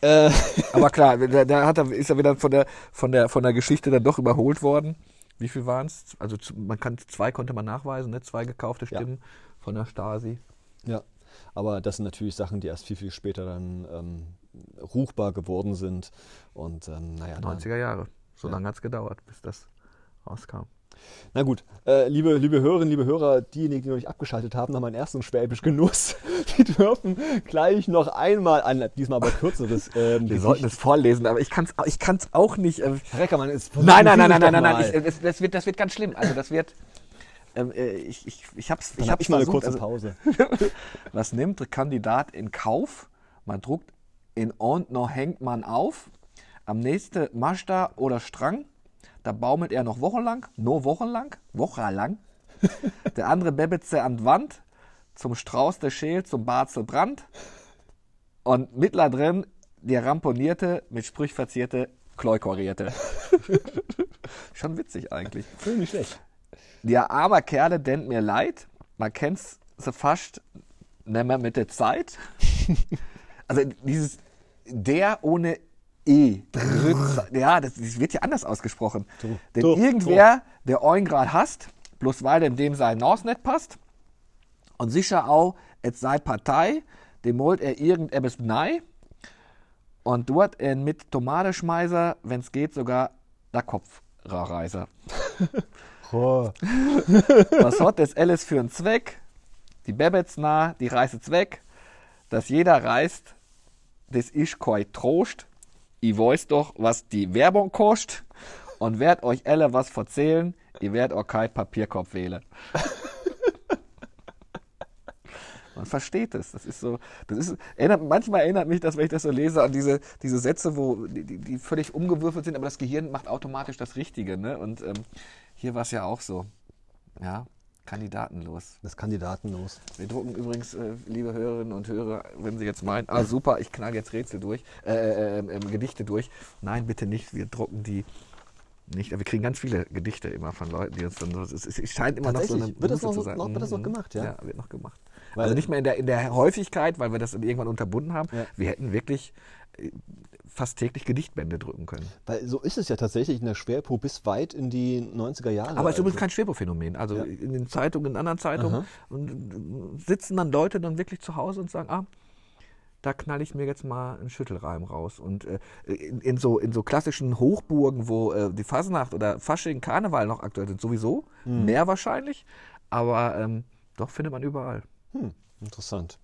Äh. Aber klar, da, da hat er, ist er wieder von der, von, der, von der Geschichte dann doch überholt worden. Wie viel waren es? Also man kann zwei konnte man nachweisen, ne? zwei gekaufte Stimmen ja. von der Stasi. Ja, aber das sind natürlich Sachen, die erst viel, viel später dann ähm, ruchbar geworden sind. Und ähm, naja. 90er Jahre. So ja. lange hat es gedauert, bis das rauskam. Na gut, äh, liebe, liebe Hörerinnen, liebe Hörer, diejenigen, die noch nicht abgeschaltet haben, haben einen ersten Schwäbisch Genuss. Die dürfen gleich noch einmal ein, diesmal aber kürzeres. Ähm, Wir sollten es vorlesen, aber ich kann es ich kann's auch nicht. Ähm, Herr Reckermann, ist Nein, nein, nein, nein, nein, nein, nein, ich, das, das, wird, das wird ganz schlimm. Also das wird. Ähm, äh, ich, ich, ich hab's, ich hab's ich mal versucht, eine kurze Pause. Also, was nimmt der Kandidat in Kauf? Man druckt in und noch hängt man auf. Am nächsten Maschda oder Strang da baumelt er noch wochenlang, nur wochenlang, wochenlang. der andere bebbetze an Wand, zum Strauß der Scheel, zum Barzel Brand. Und mittler drin der ramponierte, mit Sprüch verzierte, Kleukorierte. Schon witzig eigentlich. Finde nicht schlecht. Der arme Kerle denkt mir leid. Man kennt's so fast nimmer mit der Zeit. Also dieses der ohne E. Ja, das, das, wird ja anders ausgesprochen. Du, Denn du, irgendwer, der euch gerade hasst, bloß weil dem dem sein Naus nicht passt, und sicher auch, es sei Partei, dem wollt er irgendetwas nei, und dort er mit Tomatenschmeißer, wenn es geht, sogar der Kopfreiser. oh. Was hat das alles für einen Zweck? Die Bebets nah, die reist weg, dass jeder reist, das ist kein Trost, ich weiß doch, was die Werbung kostet und werd euch alle was erzählen, ihr werdet auch kein Papierkorb wählen. Man versteht es. Das ist so, das ist, erinnert, manchmal erinnert mich das, wenn ich das so lese, an diese, diese Sätze, wo, die, die völlig umgewürfelt sind, aber das Gehirn macht automatisch das Richtige. Ne? Und ähm, hier war es ja auch so. Ja. Kandidatenlos. Das Kandidatenlos. Wir drucken übrigens, äh, liebe Hörerinnen und Hörer, wenn Sie jetzt meinen, ah super, ich knall jetzt Rätsel durch, äh, äh, äh, Gedichte durch. Nein, bitte nicht. Wir drucken die nicht. Wir kriegen ganz viele Gedichte immer von Leuten, die uns dann. Es, es scheint immer noch so eine wird das noch, zu sein. Noch, wird das noch mhm. gemacht, ja? Ja, wird noch gemacht. Weil also nicht mehr in der, in der Häufigkeit, weil wir das irgendwann unterbunden haben. Ja. Wir hätten wirklich äh, fast täglich Gedichtbände drücken können. Weil so ist es ja tatsächlich in der Schwerpo bis weit in die 90er Jahre. Aber es ist übrigens kein Schwerpo-Phänomen. Also ja. in den Zeitungen, in anderen Zeitungen sitzen dann Leute dann wirklich zu Hause und sagen, ah, da knall ich mir jetzt mal einen Schüttelreim raus. Und äh, in, in, so, in so klassischen Hochburgen, wo äh, die Fasnacht oder Fasching, Karneval noch aktuell sind, sowieso, mhm. mehr wahrscheinlich, aber ähm, doch findet man überall. Hm. Interessant.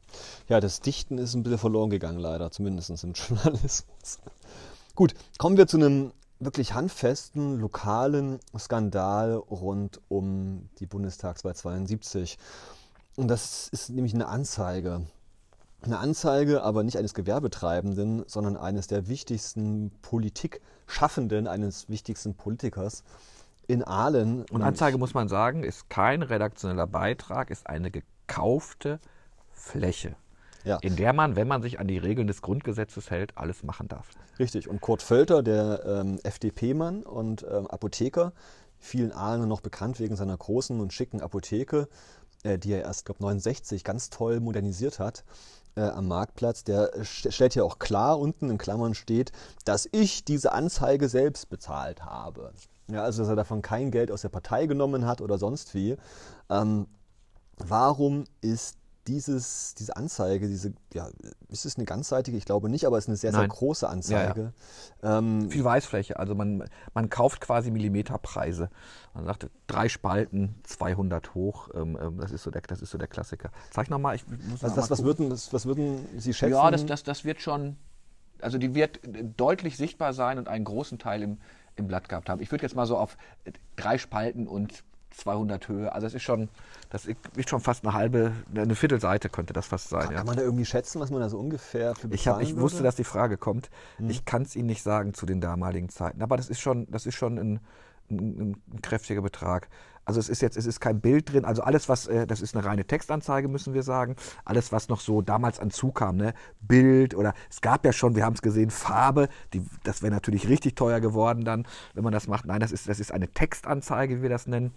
Ja, das Dichten ist ein bisschen verloren gegangen, leider, zumindest im Journalismus. Gut, kommen wir zu einem wirklich handfesten lokalen Skandal rund um die Bundestagswahl 72. Und das ist nämlich eine Anzeige. Eine Anzeige aber nicht eines Gewerbetreibenden, sondern eines der wichtigsten Politikschaffenden, eines wichtigsten Politikers in Aalen. Und Anzeige muss man sagen, ist kein redaktioneller Beitrag, ist eine gekaufte Fläche, ja. in der man, wenn man sich an die Regeln des Grundgesetzes hält, alles machen darf. Richtig. Und Kurt Völter, der ähm, FDP-Mann und ähm, Apotheker, vielen Ahlen noch bekannt wegen seiner großen und schicken Apotheke, äh, die er erst, glaube 69 ganz toll modernisiert hat äh, am Marktplatz. Der stellt ja auch klar, unten in Klammern steht, dass ich diese Anzeige selbst bezahlt habe. Ja, also dass er davon kein Geld aus der Partei genommen hat oder sonst wie. Ähm, warum ist dieses, diese Anzeige, diese, ja, ist es eine ganzseitige? Ich glaube nicht, aber es ist eine sehr, Nein. sehr große Anzeige. Ja, ja. Ähm, Viel Weißfläche, also man, man kauft quasi Millimeterpreise. Man sagt drei Spalten, 200 hoch, ähm, ähm, das, ist so der, das ist so der Klassiker. Zeig nochmal, ich muss also das, was, würden, das, was würden Sie schätzen? Ja, das, das, das wird schon, also die wird deutlich sichtbar sein und einen großen Teil im, im Blatt gehabt haben. Ich würde jetzt mal so auf drei Spalten und 200 Höhe. Also es ist schon, das ist schon fast eine halbe, eine Viertelseite könnte das fast sein. Kann, ja. kann man da irgendwie schätzen, was man da so ungefähr für Ich, hab, ich wusste, dass die Frage kommt. Hm. Ich kann es Ihnen nicht sagen zu den damaligen Zeiten. Aber das ist schon, das ist schon ein, ein, ein kräftiger Betrag. Also es ist jetzt, es ist kein Bild drin. Also alles, was, äh, das ist eine reine Textanzeige, müssen wir sagen. Alles, was noch so damals anzukam, ne, Bild oder es gab ja schon, wir haben es gesehen, Farbe. Die, das wäre natürlich richtig teuer geworden dann, wenn man das macht. Nein, das ist, das ist eine Textanzeige, wie wir das nennen.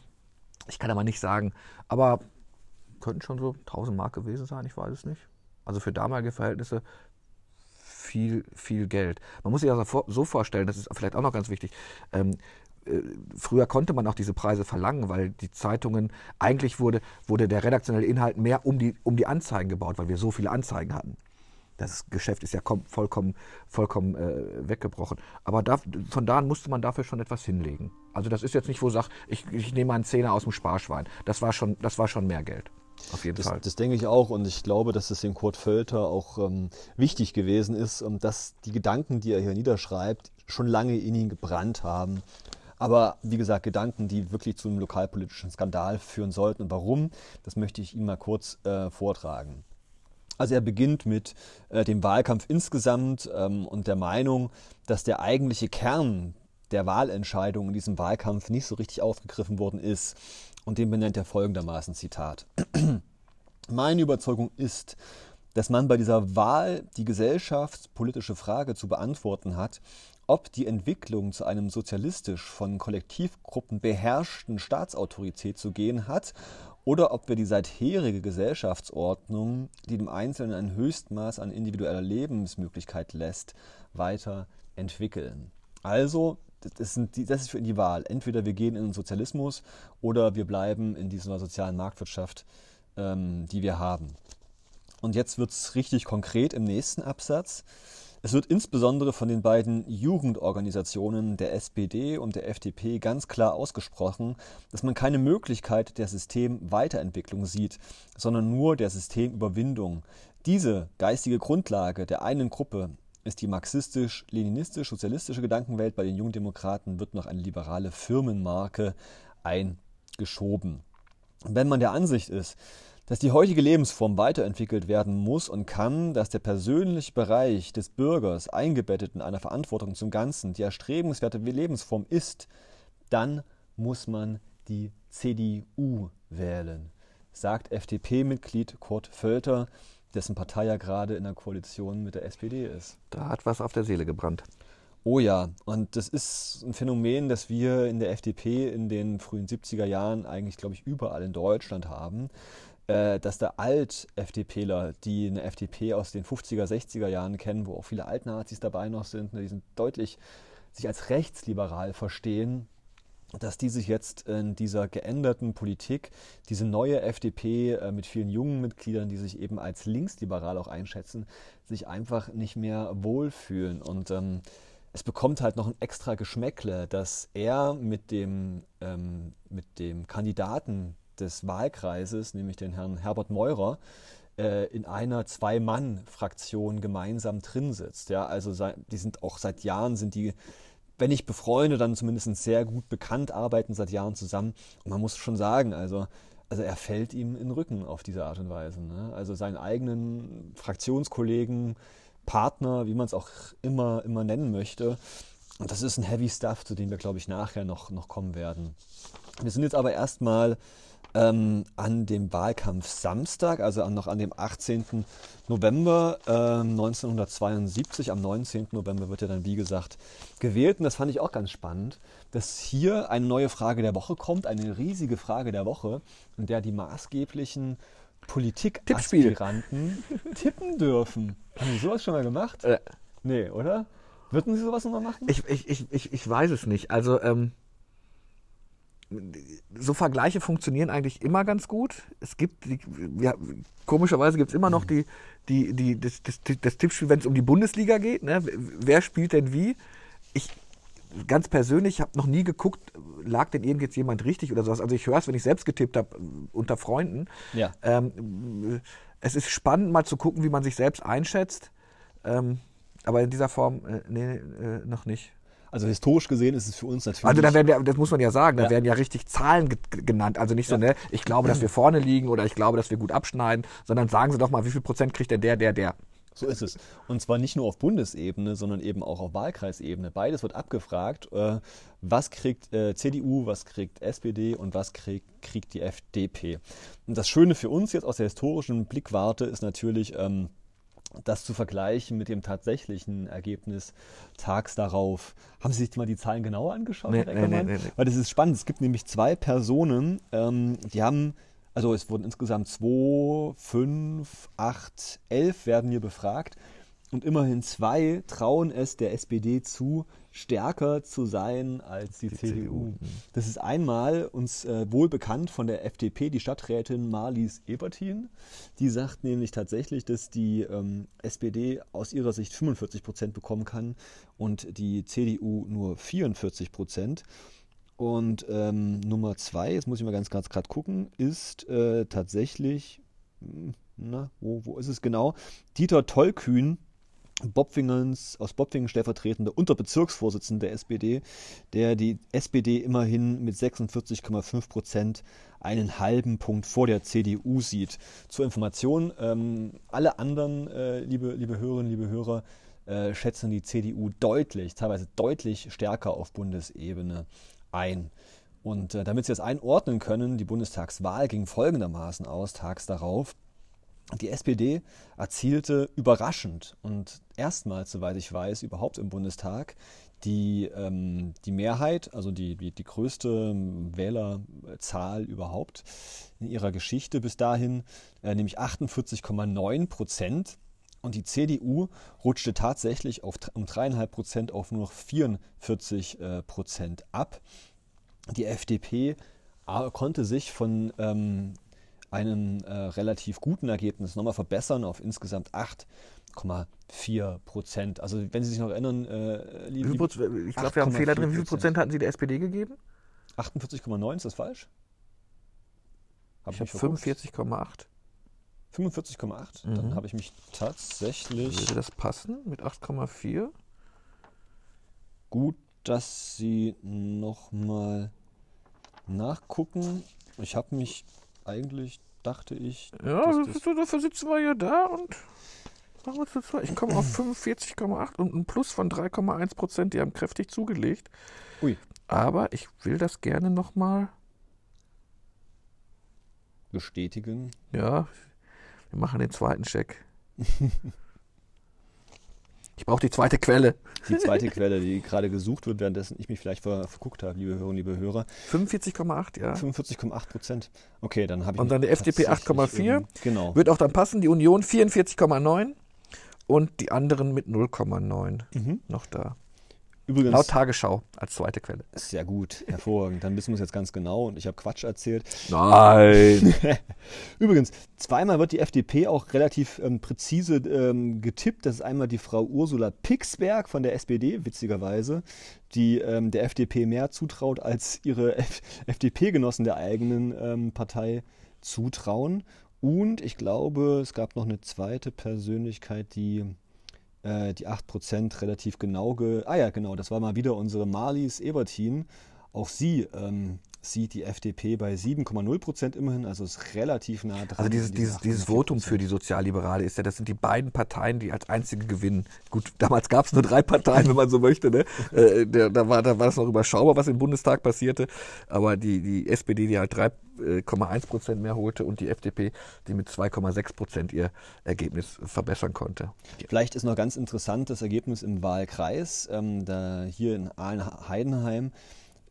Ich kann aber nicht sagen, aber könnten schon so 1000 Mark gewesen sein, ich weiß es nicht. Also für damalige Verhältnisse viel, viel Geld. Man muss sich das so vorstellen, das ist vielleicht auch noch ganz wichtig. Ähm, äh, früher konnte man auch diese Preise verlangen, weil die Zeitungen, eigentlich wurde, wurde der redaktionelle Inhalt mehr um die, um die Anzeigen gebaut, weil wir so viele Anzeigen hatten. Das Geschäft ist ja vollkommen, vollkommen äh, weggebrochen. Aber da, von da an musste man dafür schon etwas hinlegen. Also das ist jetzt nicht, wo ich sage, ich, ich nehme einen Zehner aus dem Sparschwein. Das war schon, das war schon mehr Geld. Auf jeden das, Fall. Das denke ich auch und ich glaube, dass es dem Kurt Völter auch ähm, wichtig gewesen ist, um, dass die Gedanken, die er hier niederschreibt, schon lange in ihn gebrannt haben. Aber wie gesagt, Gedanken, die wirklich zu einem lokalpolitischen Skandal führen sollten. Und warum, das möchte ich Ihnen mal kurz äh, vortragen. Also er beginnt mit äh, dem Wahlkampf insgesamt ähm, und der Meinung, dass der eigentliche Kern der Wahlentscheidung in diesem Wahlkampf nicht so richtig aufgegriffen worden ist. Und den benennt er folgendermaßen Zitat. Meine Überzeugung ist, dass man bei dieser Wahl die gesellschaftspolitische Frage zu beantworten hat, ob die Entwicklung zu einem sozialistisch von Kollektivgruppen beherrschten Staatsautorität zu gehen hat oder ob wir die seitherige Gesellschaftsordnung, die dem Einzelnen ein Höchstmaß an individueller Lebensmöglichkeit lässt, weiter entwickeln. Also, das, die, das ist für die Wahl. Entweder wir gehen in den Sozialismus oder wir bleiben in dieser sozialen Marktwirtschaft, ähm, die wir haben. Und jetzt wird es richtig konkret im nächsten Absatz. Es wird insbesondere von den beiden Jugendorganisationen der SPD und der FDP ganz klar ausgesprochen, dass man keine Möglichkeit der Systemweiterentwicklung sieht, sondern nur der Systemüberwindung. Diese geistige Grundlage der einen Gruppe ist die marxistisch-leninistisch-sozialistische Gedankenwelt. Bei den Jungdemokraten wird noch eine liberale Firmenmarke eingeschoben. Wenn man der Ansicht ist, dass die heutige Lebensform weiterentwickelt werden muss und kann, dass der persönliche Bereich des Bürgers eingebettet in einer Verantwortung zum Ganzen die erstrebenswerte Lebensform ist, dann muss man die CDU wählen, sagt FDP-Mitglied Kurt Völter, dessen Partei ja gerade in der Koalition mit der SPD ist. Da hat was auf der Seele gebrannt. Oh ja, und das ist ein Phänomen, das wir in der FDP in den frühen 70er Jahren eigentlich, glaube ich, überall in Deutschland haben dass da Alt-FDPler, die eine FDP aus den 50er, 60er Jahren kennen, wo auch viele Altnazis dabei noch sind, ne, die sind deutlich sich als rechtsliberal verstehen, dass die sich jetzt in dieser geänderten Politik, diese neue FDP äh, mit vielen jungen Mitgliedern, die sich eben als linksliberal auch einschätzen, sich einfach nicht mehr wohlfühlen. Und ähm, es bekommt halt noch ein extra Geschmäckle, dass er mit dem, ähm, mit dem Kandidaten des Wahlkreises, nämlich den Herrn Herbert Meurer, äh, in einer Zwei-Mann-Fraktion gemeinsam drin sitzt. Ja, also die sind auch seit Jahren sind die wenn nicht befreundet, dann zumindest sehr gut bekannt, arbeiten seit Jahren zusammen. Und man muss schon sagen, also, also er fällt ihm in den Rücken auf diese Art und Weise. Ne? Also seinen eigenen Fraktionskollegen, Partner, wie man es auch immer, immer nennen möchte. Und das ist ein Heavy Stuff, zu dem wir, glaube ich, nachher noch, noch kommen werden. Wir sind jetzt aber erstmal ähm, an dem Wahlkampf Samstag, also noch an dem 18. November äh, 1972. Am 19. November wird ja dann, wie gesagt, gewählt. Und das fand ich auch ganz spannend, dass hier eine neue Frage der Woche kommt, eine riesige Frage der Woche, in der die maßgeblichen Politikaspiranten tippen dürfen. Haben Sie sowas schon mal gemacht? Äh. Nee, oder? Würden Sie sowas nochmal machen? Ich, ich, ich, ich, weiß es nicht. Also, ähm, so Vergleiche funktionieren eigentlich immer ganz gut. Es gibt, die, ja, komischerweise gibt es immer noch die, die, die, das, das, das Tippspiel, wenn es um die Bundesliga geht. Ne? Wer spielt denn wie? Ich ganz persönlich habe noch nie geguckt, lag denn irgend jetzt jemand richtig oder sowas. Also ich höre es, wenn ich selbst getippt habe, unter Freunden. Ja. Ähm, es ist spannend, mal zu gucken, wie man sich selbst einschätzt. Ähm, aber in dieser Form, äh, nee, äh, noch nicht. Also historisch gesehen ist es für uns natürlich. Also da werden ja, das muss man ja sagen, da ja. werden ja richtig Zahlen ge genannt. Also nicht so, ja. ne, ich glaube, dass wir vorne liegen oder ich glaube, dass wir gut abschneiden, sondern sagen Sie doch mal, wie viel Prozent kriegt denn der, der, der. So ist es. Und zwar nicht nur auf Bundesebene, sondern eben auch auf Wahlkreisebene. Beides wird abgefragt. Äh, was kriegt äh, CDU, was kriegt SPD und was kriegt, kriegt die FDP? Und das Schöne für uns jetzt aus der historischen Blickwarte ist natürlich, ähm, das zu vergleichen mit dem tatsächlichen Ergebnis tags darauf. Haben Sie sich mal die Zahlen genauer angeschaut, nee, Herr nee, nee, nee, Weil das ist spannend. Es gibt nämlich zwei Personen, ähm, die haben, also es wurden insgesamt zwei, fünf, acht, elf werden hier befragt. Und immerhin zwei trauen es der SPD zu, stärker zu sein als die, die CDU. CDU. Das ist einmal uns äh, wohl bekannt von der FDP, die Stadträtin Marlies Ebertin. Die sagt nämlich tatsächlich, dass die ähm, SPD aus ihrer Sicht 45 Prozent bekommen kann und die CDU nur 44 Prozent. Und ähm, Nummer zwei, jetzt muss ich mal ganz ganz gerade gucken, ist äh, tatsächlich, hm, na, wo, wo ist es genau? Dieter Tollkühn Bobwingens, aus Bobwingen stellvertretender Unterbezirksvorsitzender der SPD, der die SPD immerhin mit 46,5 Prozent einen halben Punkt vor der CDU sieht. Zur Information, ähm, alle anderen, äh, liebe, liebe Hörerinnen, liebe Hörer, äh, schätzen die CDU deutlich, teilweise deutlich stärker auf Bundesebene ein. Und äh, damit Sie das einordnen können, die Bundestagswahl ging folgendermaßen aus, tags darauf. Die SPD erzielte überraschend und erstmals, soweit ich weiß, überhaupt im Bundestag die, ähm, die Mehrheit, also die, die, die größte Wählerzahl überhaupt in ihrer Geschichte bis dahin, äh, nämlich 48,9 Prozent. Und die CDU rutschte tatsächlich auf, um dreieinhalb Prozent auf nur noch 44 äh, Prozent ab. Die FDP äh, konnte sich von ähm, einem äh, relativ guten Ergebnis nochmal verbessern auf insgesamt 8,4 Prozent. Also wenn Sie sich noch erinnern, äh, lieb, ich glaube, wir haben einen Fehler drin. Wie viel Prozent hatten Sie der SPD gegeben? 48,9, ist das falsch? Hab ich habe 45,8. 45,8? Mhm. Dann habe ich mich tatsächlich. Würde das passen mit 8,4? Gut, dass Sie nochmal nachgucken. Ich habe mich eigentlich dachte ich. Ja, das dafür sitzen wir ja da und machen wir zu Ich komme auf 45,8 und ein Plus von 3,1 Prozent. Die haben kräftig zugelegt. Ui. Aber ich will das gerne nochmal bestätigen. Ja, wir machen den zweiten Check. Ich brauche die zweite Quelle. Die zweite Quelle, die gerade gesucht wird, währenddessen ich mich vielleicht ver verguckt habe, liebe Hörerinnen, liebe Hörer. 45,8, ja. 45,8 Prozent. Okay, dann habe ich. Und dann die FDP 8,4. Genau. Wird auch dann passen. Die Union 44,9 und die anderen mit 0,9 mhm. noch da. Übrigens, Laut Tagesschau als zweite Quelle. Sehr gut, hervorragend. Dann wissen wir es jetzt ganz genau und ich habe Quatsch erzählt. Nein! Übrigens, zweimal wird die FDP auch relativ ähm, präzise ähm, getippt. Das ist einmal die Frau Ursula Pixberg von der SPD, witzigerweise, die ähm, der FDP mehr zutraut, als ihre FDP-Genossen der eigenen ähm, Partei zutrauen. Und ich glaube, es gab noch eine zweite Persönlichkeit, die äh, die 8% relativ genau ge. Ah ja, genau, das war mal wieder unsere Marlies Ebertin. Auch sie ähm, sieht die FDP bei 7,0 Prozent immerhin, also ist relativ nah dran. Also dieses, dieses, dieses Votum für die Sozialliberale ist ja, das sind die beiden Parteien, die als einzige gewinnen. Gut, damals gab es nur drei Parteien, wenn man so möchte. Ne? Äh, der, da, war, da war es noch überschaubar, was im Bundestag passierte. Aber die, die SPD, die halt 3,1 Prozent mehr holte und die FDP, die mit 2,6 Prozent ihr Ergebnis verbessern konnte. Vielleicht ist noch ganz interessant das Ergebnis im Wahlkreis, ähm, da hier in Aalen-Heidenheim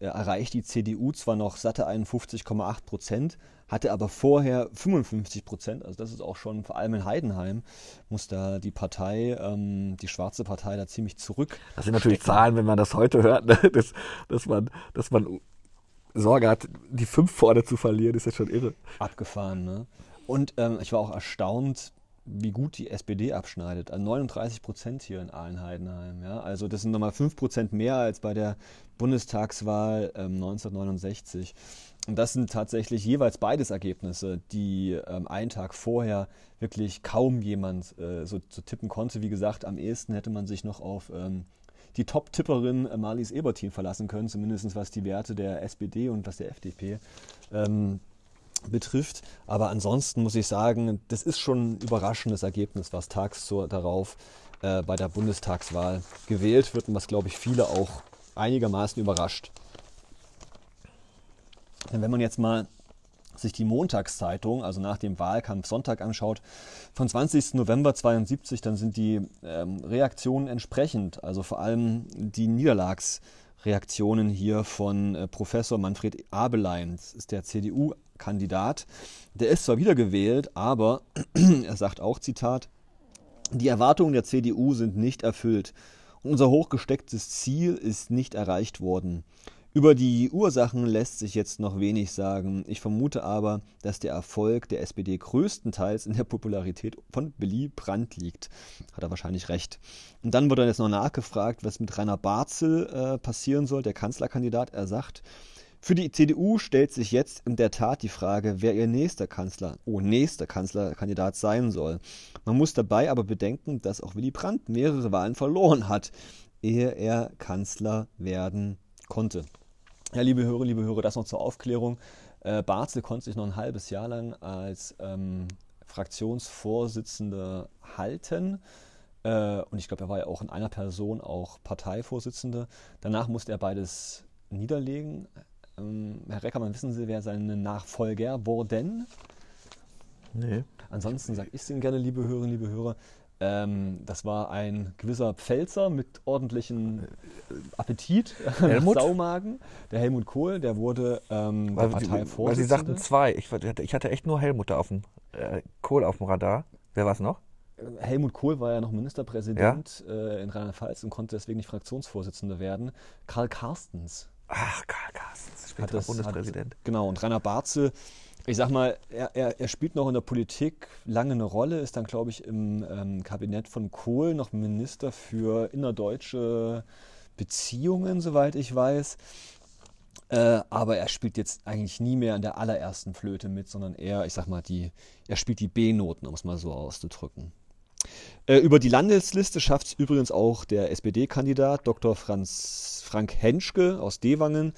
äh, erreicht die CDU zwar noch satte 51,8 Prozent, hatte aber vorher 55 Prozent. Also das ist auch schon, vor allem in Heidenheim, muss da die Partei, ähm, die schwarze Partei da ziemlich zurück. Das sind natürlich Zahlen, wenn man das heute hört, ne? dass, dass, man, dass man Sorge hat, die fünf vorne zu verlieren, ist ja schon irre. Abgefahren, ne? Und ähm, ich war auch erstaunt, wie gut die SPD abschneidet. Also 39 Prozent hier in Ahlen-Heidenheim. Ja? Also das sind nochmal 5 Prozent mehr als bei der Bundestagswahl ähm, 1969. Und das sind tatsächlich jeweils beides Ergebnisse, die ähm, einen Tag vorher wirklich kaum jemand äh, so, so, tippen konnte. Wie gesagt, am ehesten hätte man sich noch auf ähm, die Top-Tipperin äh, Marlies Ebertin verlassen können, zumindest was die Werte der SPD und was der FDP ähm, betrifft. Aber ansonsten muss ich sagen, das ist schon ein überraschendes Ergebnis, was tags so darauf äh, bei der Bundestagswahl gewählt wird und was, glaube ich, viele auch einigermaßen überrascht. Denn wenn man jetzt mal sich die Montagszeitung, also nach dem Wahlkampf Sonntag anschaut, von 20. November 72, dann sind die ähm, Reaktionen entsprechend. Also vor allem die Niederlagsreaktionen hier von äh, Professor Manfred Abelein. Das ist der CDU Kandidat. Der ist zwar wiedergewählt, aber er sagt auch, Zitat, die Erwartungen der CDU sind nicht erfüllt. Unser hochgestecktes Ziel ist nicht erreicht worden. Über die Ursachen lässt sich jetzt noch wenig sagen. Ich vermute aber, dass der Erfolg der SPD größtenteils in der Popularität von Willy Brandt liegt. Hat er wahrscheinlich recht. Und dann wurde jetzt noch nachgefragt, was mit Rainer Barzel äh, passieren soll, der Kanzlerkandidat. Er sagt, für die CDU stellt sich jetzt in der Tat die Frage, wer ihr nächster Kanzler, oh, nächster Kanzlerkandidat sein soll. Man muss dabei aber bedenken, dass auch Willy Brandt mehrere Wahlen verloren hat, ehe er Kanzler werden konnte. Ja, liebe Hörer, liebe Hörer, das noch zur Aufklärung. Äh, Barzel konnte sich noch ein halbes Jahr lang als ähm, Fraktionsvorsitzender halten. Äh, und ich glaube, er war ja auch in einer Person auch Parteivorsitzender. Danach musste er beides niederlegen. Ähm, Herr Reckermann, wissen Sie, wer seine Nachfolger wurden? Nee. Ansonsten sage ich es Ihnen gerne, liebe Hörerinnen, liebe Hörer. Ähm, das war ein gewisser Pfälzer mit ordentlichem äh, Appetit, Helmut? Saumagen. Der Helmut Kohl, der wurde ähm, weil, Parteivorsitzender. Weil Sie sagten zwei. Ich, ich hatte echt nur Helmut auf dem, äh, Kohl auf dem Radar. Wer war es noch? Helmut Kohl war ja noch Ministerpräsident ja? äh, in Rheinland-Pfalz und konnte deswegen nicht Fraktionsvorsitzender werden. Karl Carstens Ach, Karl Carstens, später das, Bundespräsident. Hat, genau, und Rainer Barzel, ich sag mal, er, er, er, spielt noch in der Politik lange eine Rolle, ist dann, glaube ich, im ähm, Kabinett von Kohl noch Minister für innerdeutsche Beziehungen, soweit ich weiß. Äh, aber er spielt jetzt eigentlich nie mehr an der allerersten Flöte mit, sondern eher, ich sag mal, die, er spielt die B-Noten, um es mal so auszudrücken. Äh, über die Landesliste schafft es übrigens auch der SPD-Kandidat Dr. Franz, Frank Henschke aus Dewangen.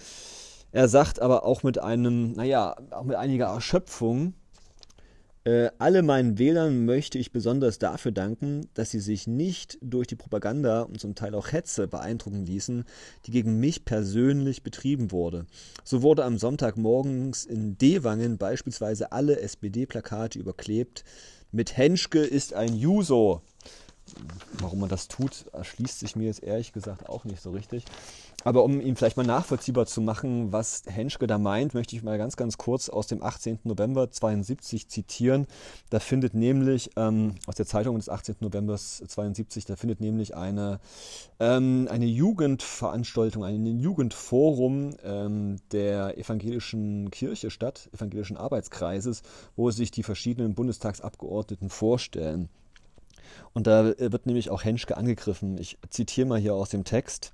Er sagt aber auch mit einem, naja, auch mit einiger Erschöpfung, äh, alle meinen Wählern möchte ich besonders dafür danken, dass sie sich nicht durch die Propaganda und zum Teil auch Hetze beeindrucken ließen, die gegen mich persönlich betrieben wurde. So wurde am Sonntagmorgens in Dewangen beispielsweise alle SPD-Plakate überklebt, mit Henschke ist ein Juso. Warum man das tut, erschließt sich mir jetzt ehrlich gesagt auch nicht so richtig. Aber um ihn vielleicht mal nachvollziehbar zu machen, was Henschke da meint, möchte ich mal ganz, ganz kurz aus dem 18. November 72 zitieren. Da findet nämlich, ähm, aus der Zeitung des 18. November 72, da findet nämlich eine, ähm, eine Jugendveranstaltung, ein Jugendforum ähm, der evangelischen Kirche statt, evangelischen Arbeitskreises, wo sich die verschiedenen Bundestagsabgeordneten vorstellen. Und da wird nämlich auch Henschke angegriffen. Ich zitiere mal hier aus dem Text.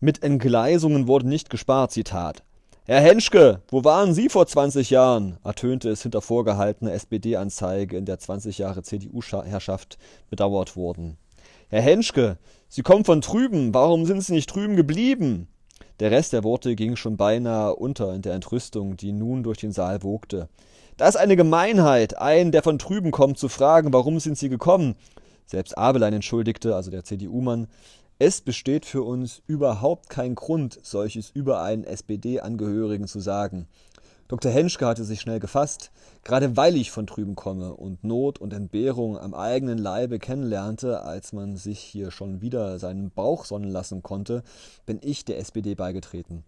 Mit Entgleisungen wurde nicht gespart, Zitat. Herr Henschke, wo waren Sie vor 20 Jahren? ertönte es hinter vorgehaltener SPD-Anzeige, in der 20 Jahre CDU-Herrschaft bedauert wurden. Herr Henschke, Sie kommen von drüben, warum sind Sie nicht drüben geblieben? Der Rest der Worte ging schon beinahe unter in der Entrüstung, die nun durch den Saal wogte. Das ist eine Gemeinheit, einen, der von drüben kommt, zu fragen, warum sind Sie gekommen? Selbst Abelein entschuldigte, also der CDU-Mann, es besteht für uns überhaupt kein Grund, solches über einen SPD-Angehörigen zu sagen. Dr. Henschke hatte sich schnell gefasst. Gerade weil ich von drüben komme und Not und Entbehrung am eigenen Leibe kennenlernte, als man sich hier schon wieder seinen Bauch sonnen lassen konnte, bin ich der SPD beigetreten.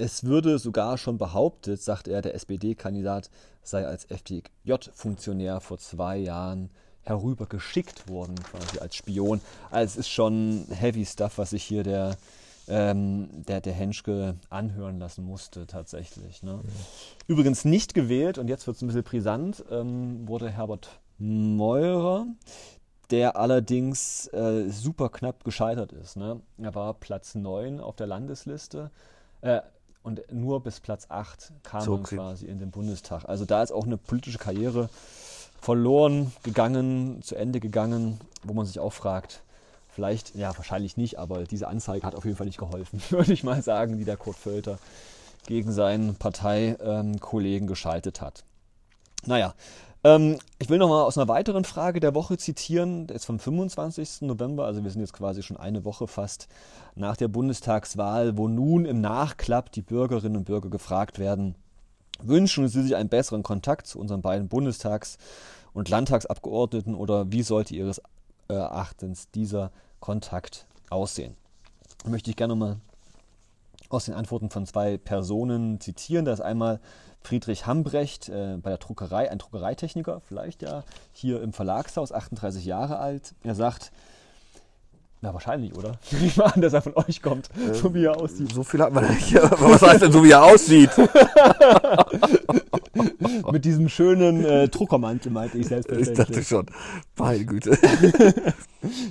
Es würde sogar schon behauptet, sagte er, der SPD-Kandidat sei als FDJ-Funktionär vor zwei Jahren herübergeschickt worden, quasi als Spion. Also es ist schon heavy Stuff, was sich hier der, ähm, der, der Henschke anhören lassen musste, tatsächlich. Ne? Ja. Übrigens nicht gewählt, und jetzt wird es ein bisschen brisant, ähm, wurde Herbert Meurer, der allerdings äh, super knapp gescheitert ist. Ne? Er war Platz 9 auf der Landesliste. Äh, und nur bis Platz 8 kam so, man quasi in den Bundestag. Also da ist auch eine politische Karriere verloren gegangen, zu Ende gegangen, wo man sich auch fragt, vielleicht, ja, wahrscheinlich nicht, aber diese Anzeige hat auf jeden Fall nicht geholfen, würde ich mal sagen, die der Kurt Völter gegen seinen Parteikollegen geschaltet hat. Naja, ähm, ich will nochmal aus einer weiteren Frage der Woche zitieren, der ist vom 25. November, also wir sind jetzt quasi schon eine Woche fast nach der Bundestagswahl, wo nun im Nachklapp die Bürgerinnen und Bürger gefragt werden, Wünschen Sie sich einen besseren Kontakt zu unseren beiden Bundestags- und Landtagsabgeordneten oder wie sollte Ihres Erachtens dieser Kontakt aussehen? Möchte ich gerne mal aus den Antworten von zwei Personen zitieren. Da ist einmal Friedrich Hambrecht äh, bei der Druckerei, ein Druckereitechniker, vielleicht ja, hier im Verlagshaus, 38 Jahre alt. Er sagt, na, wahrscheinlich, oder? Ich mal an, dass er von euch kommt, äh, so wie er aussieht. So viel hat man nicht. Was heißt denn, so wie er aussieht? Mit diesem schönen äh, Druckermantel, meinte ich selbst. Ich dachte schon. Meine Güte.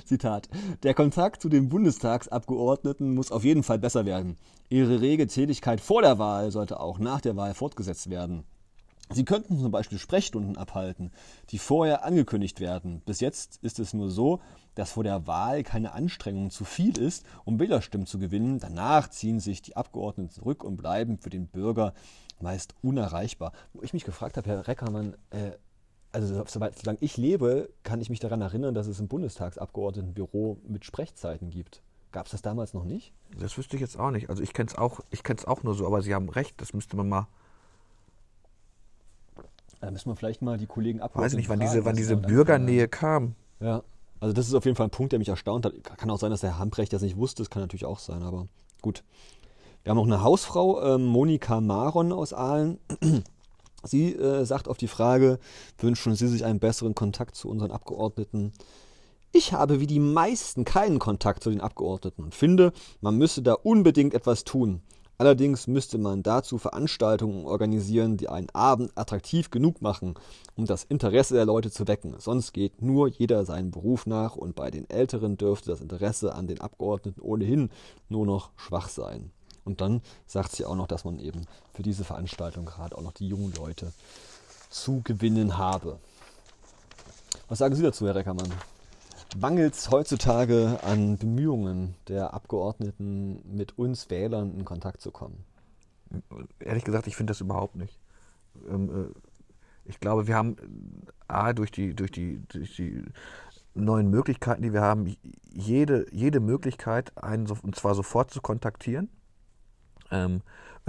Zitat. Der Kontakt zu den Bundestagsabgeordneten muss auf jeden Fall besser werden. Ihre rege Tätigkeit vor der Wahl sollte auch nach der Wahl fortgesetzt werden. Sie könnten zum Beispiel Sprechstunden abhalten, die vorher angekündigt werden. Bis jetzt ist es nur so, dass vor der Wahl keine Anstrengung zu viel ist, um Wählerstimmen zu gewinnen. Danach ziehen sich die Abgeordneten zurück und bleiben für den Bürger meist unerreichbar. Wo ich mich gefragt habe, Herr Reckermann, äh, also solange ich lebe, kann ich mich daran erinnern, dass es im Bundestagsabgeordnetenbüro mit Sprechzeiten gibt. Gab es das damals noch nicht? Das wüsste ich jetzt auch nicht. Also ich kenne es auch, auch nur so, aber Sie haben recht, das müsste man mal da müssen wir vielleicht mal die Kollegen abholen. Weiß nicht, wann diese, wann diese Bürgernähe kam. Ja, also das ist auf jeden Fall ein Punkt, der mich erstaunt hat. Kann auch sein, dass der Hambrecht das nicht wusste, das kann natürlich auch sein, aber gut. Wir haben noch eine Hausfrau, äh, Monika Maron aus Aalen. Sie äh, sagt auf die Frage, wünschen Sie sich einen besseren Kontakt zu unseren Abgeordneten? Ich habe wie die meisten keinen Kontakt zu den Abgeordneten und finde, man müsse da unbedingt etwas tun. Allerdings müsste man dazu Veranstaltungen organisieren, die einen Abend attraktiv genug machen, um das Interesse der Leute zu wecken. Sonst geht nur jeder seinen Beruf nach und bei den Älteren dürfte das Interesse an den Abgeordneten ohnehin nur noch schwach sein. Und dann sagt sie auch noch, dass man eben für diese Veranstaltung gerade auch noch die jungen Leute zu gewinnen habe. Was sagen Sie dazu, Herr Reckermann? Mangelt es heutzutage an Bemühungen der Abgeordneten, mit uns Wählern in Kontakt zu kommen? Ehrlich gesagt, ich finde das überhaupt nicht. Ähm, äh, ich glaube, wir haben äh, A, durch die, durch die, durch die neuen Möglichkeiten, die wir haben, jede, jede Möglichkeit, einen und zwar sofort zu kontaktieren. Ähm,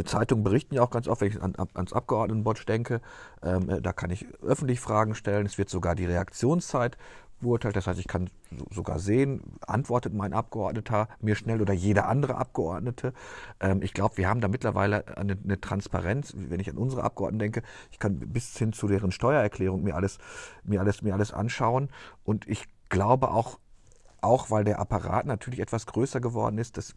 Zeitungen berichten ja auch ganz oft, wenn ich an, ans Abgeordnetenbot denke, ähm, äh, da kann ich öffentlich Fragen stellen. Es wird sogar die Reaktionszeit beurteilt. Das heißt, ich kann sogar sehen, antwortet mein Abgeordneter mir schnell oder jeder andere Abgeordnete. Ähm, ich glaube, wir haben da mittlerweile eine, eine, Transparenz, wenn ich an unsere Abgeordneten denke. Ich kann bis hin zu deren Steuererklärung mir alles, mir alles, mir alles anschauen. Und ich glaube auch, auch weil der Apparat natürlich etwas größer geworden ist. Das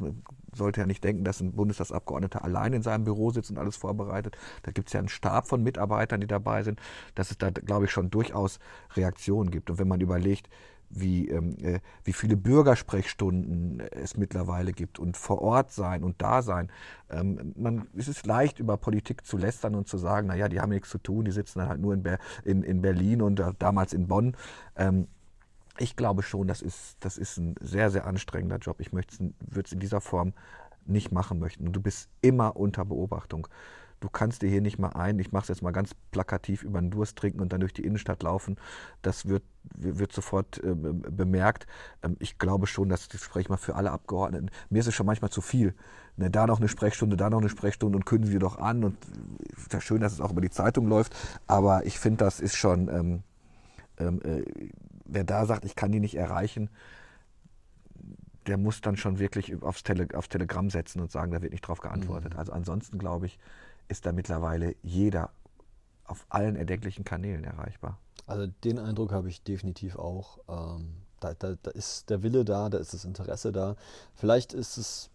sollte ja nicht denken, dass ein Bundestagsabgeordneter allein in seinem Büro sitzt und alles vorbereitet. Da gibt es ja einen Stab von Mitarbeitern, die dabei sind, dass es da, glaube ich, schon durchaus Reaktionen gibt. Und wenn man überlegt, wie, ähm, äh, wie viele Bürgersprechstunden es mittlerweile gibt und vor Ort sein und da sein. Ähm, man, es ist leicht, über Politik zu lästern und zu sagen, naja, die haben nichts zu tun, die sitzen dann halt nur in, Ber in, in Berlin und äh, damals in Bonn. Ähm, ich glaube schon, das ist, das ist ein sehr, sehr anstrengender Job. Ich würde es in dieser Form nicht machen möchten. Du bist immer unter Beobachtung du kannst dir hier nicht mal ein, ich mache es jetzt mal ganz plakativ, über den Durst trinken und dann durch die Innenstadt laufen. Das wird, wird sofort äh, bemerkt. Ähm, ich glaube schon, das spreche ich mal für alle Abgeordneten. Mir ist es schon manchmal zu viel. Ne, da noch eine Sprechstunde, da noch eine Sprechstunde und kündigen sie doch an. Und ist ja schön, dass es auch über die Zeitung läuft. Aber ich finde, das ist schon, ähm, ähm, äh, wer da sagt, ich kann die nicht erreichen, der muss dann schon wirklich aufs, Tele, aufs Telegramm setzen und sagen, da wird nicht drauf geantwortet. Mhm. Also ansonsten glaube ich, ist da mittlerweile jeder auf allen erdenklichen Kanälen erreichbar. Also den Eindruck habe ich definitiv auch. Ähm, da, da, da, ist der Wille da, da ist das Interesse da. Vielleicht ist es,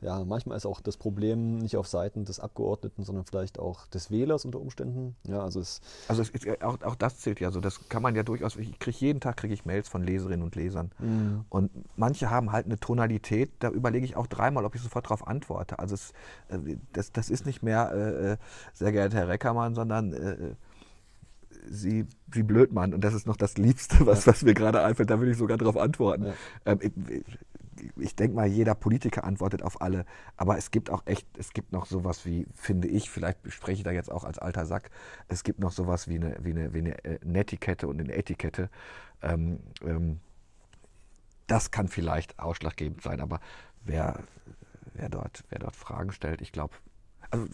ja, manchmal ist auch das Problem nicht auf Seiten des Abgeordneten, sondern vielleicht auch des Wählers unter Umständen. Ja, also es, also es ist, auch, auch das zählt ja so. Das kann man ja durchaus, ich kriege jeden Tag kriege ich Mails von Leserinnen und Lesern. Mhm. Und manche haben halt eine Tonalität, da überlege ich auch dreimal, ob ich sofort darauf antworte. Also es, äh, das, das ist nicht mehr, äh, äh, sehr geehrter Herr Reckermann, sondern äh, sie, sie Blödmann. Und das ist noch das Liebste, was, was mir gerade einfällt. Da will ich sogar darauf antworten. Ja. Ähm, ich, ich denke mal, jeder Politiker antwortet auf alle. Aber es gibt auch echt, es gibt noch sowas wie, finde ich, vielleicht spreche ich da jetzt auch als alter Sack, es gibt noch sowas wie eine, wie eine, wie eine äh, Netiquette und eine Etikette. Ähm, ähm, das kann vielleicht ausschlaggebend sein, aber wer, wer, dort, wer dort Fragen stellt, ich glaube, also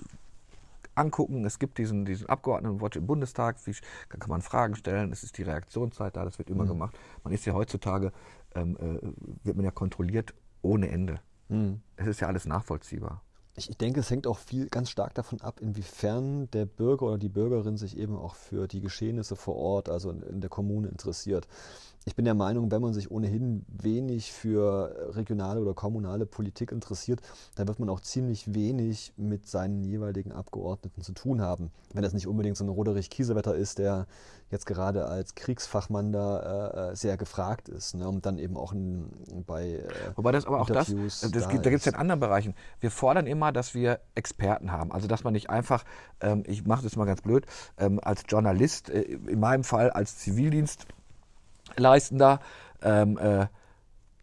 angucken. Es gibt diesen, diesen Abgeordnetenwatch im Bundestag, wie, da kann man Fragen stellen, es ist die Reaktionszeit da, das wird immer mhm. gemacht. Man ist ja heutzutage, ähm, äh, wird man ja kontrolliert ohne Ende. Mhm. Es ist ja alles nachvollziehbar. Ich, ich denke, es hängt auch viel ganz stark davon ab, inwiefern der Bürger oder die Bürgerin sich eben auch für die Geschehnisse vor Ort, also in, in der Kommune interessiert ich bin der Meinung, wenn man sich ohnehin wenig für regionale oder kommunale Politik interessiert, dann wird man auch ziemlich wenig mit seinen jeweiligen Abgeordneten zu tun haben. Wenn das nicht unbedingt so ein Roderich Kiesewetter ist, der jetzt gerade als Kriegsfachmann da äh, sehr gefragt ist ne? und dann eben auch in, bei äh, Wobei das aber auch das, das da, da gibt es ja in anderen Bereichen. Wir fordern immer, dass wir Experten haben. Also dass man nicht einfach, ähm, ich mache das mal ganz blöd, ähm, als Journalist, äh, in meinem Fall als Zivildienst, Leistender ähm, äh,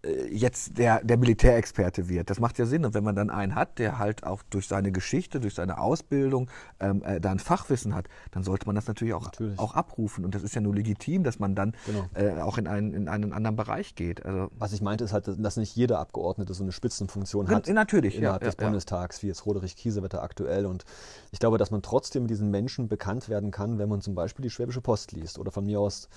äh, jetzt der, der Militärexperte wird. Das macht ja Sinn. Und wenn man dann einen hat, der halt auch durch seine Geschichte, durch seine Ausbildung ähm, äh, da ein Fachwissen hat, dann sollte man das natürlich auch, natürlich. auch abrufen. Und das ist ja nur legitim, dass man dann genau. äh, auch in einen, in einen anderen Bereich geht. Also Was ich meinte, ist halt, dass nicht jeder Abgeordnete so eine Spitzenfunktion hat. Natürlich, innerhalb ja, des ja, Bundestags, wie jetzt Roderich Kiesewetter aktuell. Und ich glaube, dass man trotzdem mit diesen Menschen bekannt werden kann, wenn man zum Beispiel die Schwäbische Post liest oder von mir aus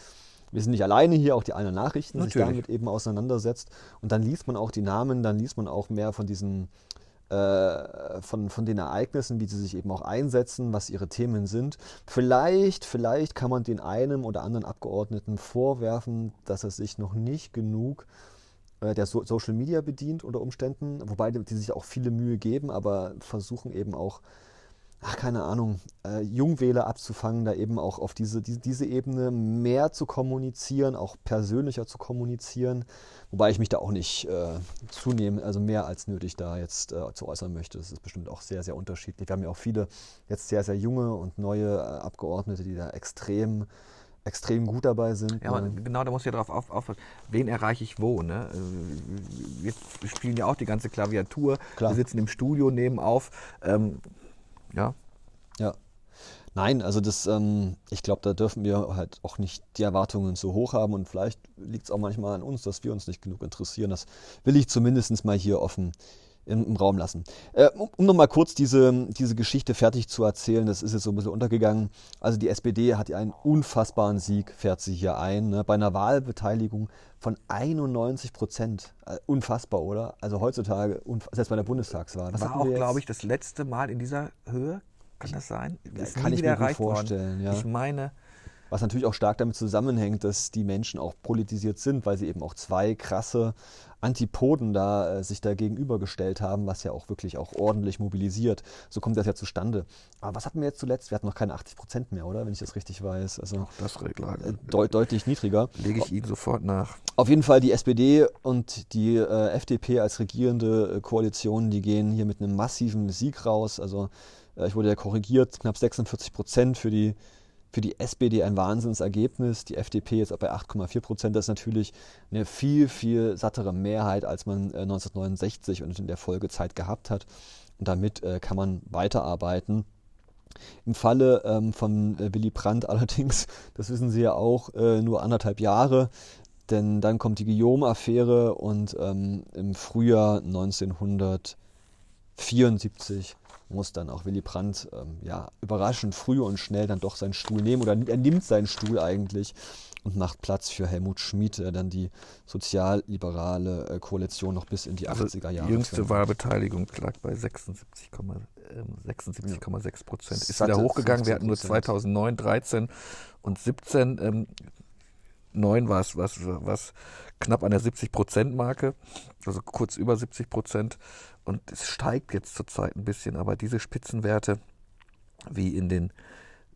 wir sind nicht alleine hier, auch die einer Nachrichten Natürlich. sich damit eben auseinandersetzt. Und dann liest man auch die Namen, dann liest man auch mehr von diesen äh, von, von den Ereignissen, wie sie sich eben auch einsetzen, was ihre Themen sind. Vielleicht, vielleicht kann man den einen oder anderen Abgeordneten vorwerfen, dass er sich noch nicht genug äh, der so Social Media bedient unter Umständen, wobei die, die sich auch viele Mühe geben, aber versuchen eben auch ach keine Ahnung, äh, Jungwähler abzufangen, da eben auch auf diese, die, diese Ebene mehr zu kommunizieren, auch persönlicher zu kommunizieren, wobei ich mich da auch nicht äh, zunehmend, also mehr als nötig da jetzt äh, zu äußern möchte. Das ist bestimmt auch sehr, sehr unterschiedlich. Wir haben ja auch viele jetzt sehr, sehr junge und neue äh, Abgeordnete, die da extrem extrem gut dabei sind. Ja, ne? genau, da muss ich ja darauf auf, aufpassen. Wen erreiche ich wo? Ne? Wir spielen ja auch die ganze Klaviatur. Klar. Wir sitzen im Studio, nehmen auf. Ähm, ja. Ja. Nein, also das, ähm, ich glaube, da dürfen wir halt auch nicht die Erwartungen so hoch haben und vielleicht liegt es auch manchmal an uns, dass wir uns nicht genug interessieren. Das will ich zumindest mal hier offen im, im Raum lassen. Äh, um, um nochmal kurz diese, diese Geschichte fertig zu erzählen, das ist jetzt so ein bisschen untergegangen. Also die SPD hat ja einen unfassbaren Sieg, fährt sie hier ein, ne? bei einer Wahlbeteiligung von 91 Prozent. Äh, unfassbar, oder? Also heutzutage, selbst bei der Bundestagswahl. Das war auch, glaube ich, das letzte Mal in dieser Höhe. Kann das sein? Das kann ich mir gut vorstellen. Ja. Ich meine, Was natürlich auch stark damit zusammenhängt, dass die Menschen auch politisiert sind, weil sie eben auch zwei krasse Antipoden da äh, sich da gegenübergestellt haben, was ja auch wirklich auch ordentlich mobilisiert. So kommt das ja zustande. Aber was hatten wir jetzt zuletzt? Wir hatten noch keine 80 Prozent mehr, oder? Wenn ich das richtig weiß. Also auch das Regler. Äh, deut deutlich niedriger. Lege ich Ihnen sofort nach. Auf jeden Fall die SPD und die äh, FDP als regierende äh, Koalition, die gehen hier mit einem massiven Sieg raus. Also äh, ich wurde ja korrigiert, knapp 46 Prozent für die für die SPD ein Wahnsinnsergebnis. Die FDP ist bei 8,4 Prozent. Das ist natürlich eine viel, viel sattere Mehrheit, als man 1969 äh, und in der Folgezeit gehabt hat. Und damit äh, kann man weiterarbeiten. Im Falle ähm, von äh, Willy Brandt allerdings, das wissen Sie ja auch, äh, nur anderthalb Jahre. Denn dann kommt die Guillaume-Affäre und ähm, im Frühjahr 1974 muss dann auch Willy Brandt ähm, ja, überraschend früh und schnell dann doch seinen Stuhl nehmen oder er nimmt seinen Stuhl eigentlich und macht Platz für Helmut Schmid, der dann die sozialliberale äh, Koalition noch bis in die also 80er Jahre. Die jüngste führt. Wahlbeteiligung lag bei 76,6 76, ja. Prozent. Ist wieder hochgegangen. Wir hatten nur 2009, 13 und 17. Ähm, 9 war es was, was knapp an der 70-Prozent-Marke, also kurz über 70 Prozent. Und es steigt jetzt zurzeit ein bisschen, aber diese Spitzenwerte wie in den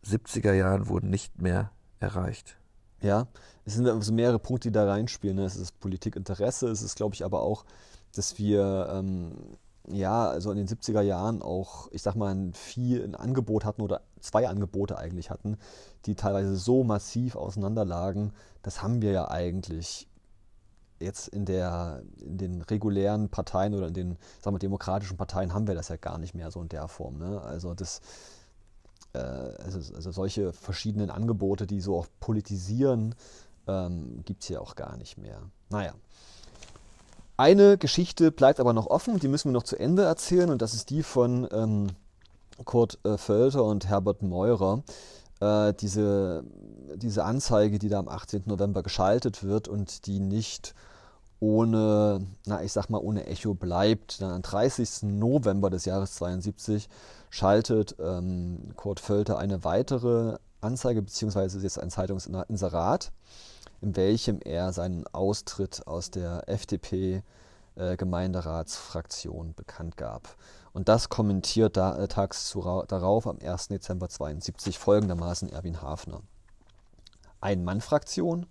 70er Jahren wurden nicht mehr erreicht. Ja, es sind also mehrere Punkte, die da reinspielen. Ne? Es ist Politikinteresse, es ist, glaube ich, aber auch, dass wir ähm, ja, also in den 70er Jahren auch, ich sag mal, ein viel ein Angebot hatten oder zwei Angebote eigentlich hatten, die teilweise so massiv auseinanderlagen. Das haben wir ja eigentlich jetzt in, der, in den regulären Parteien oder in den sagen wir, demokratischen Parteien haben wir das ja gar nicht mehr so in der Form. Ne? Also das äh, also, also, solche verschiedenen Angebote, die so auch politisieren, ähm, gibt es ja auch gar nicht mehr. Naja. Eine Geschichte bleibt aber noch offen, die müssen wir noch zu Ende erzählen und das ist die von ähm, Kurt äh, Völter und Herbert Meurer. Äh, diese, diese Anzeige, die da am 18. November geschaltet wird und die nicht ohne, na ich sag mal, ohne Echo bleibt. Dann am 30. November des Jahres 72 schaltet ähm, Kurt Völter eine weitere Anzeige, beziehungsweise jetzt ein Zeitungsinserat, in welchem er seinen Austritt aus der FDP-Gemeinderatsfraktion äh, bekannt gab. Und das kommentiert da, äh, tags darauf am 1. Dezember 72 folgendermaßen Erwin Hafner. Ein-Mann-Fraktion,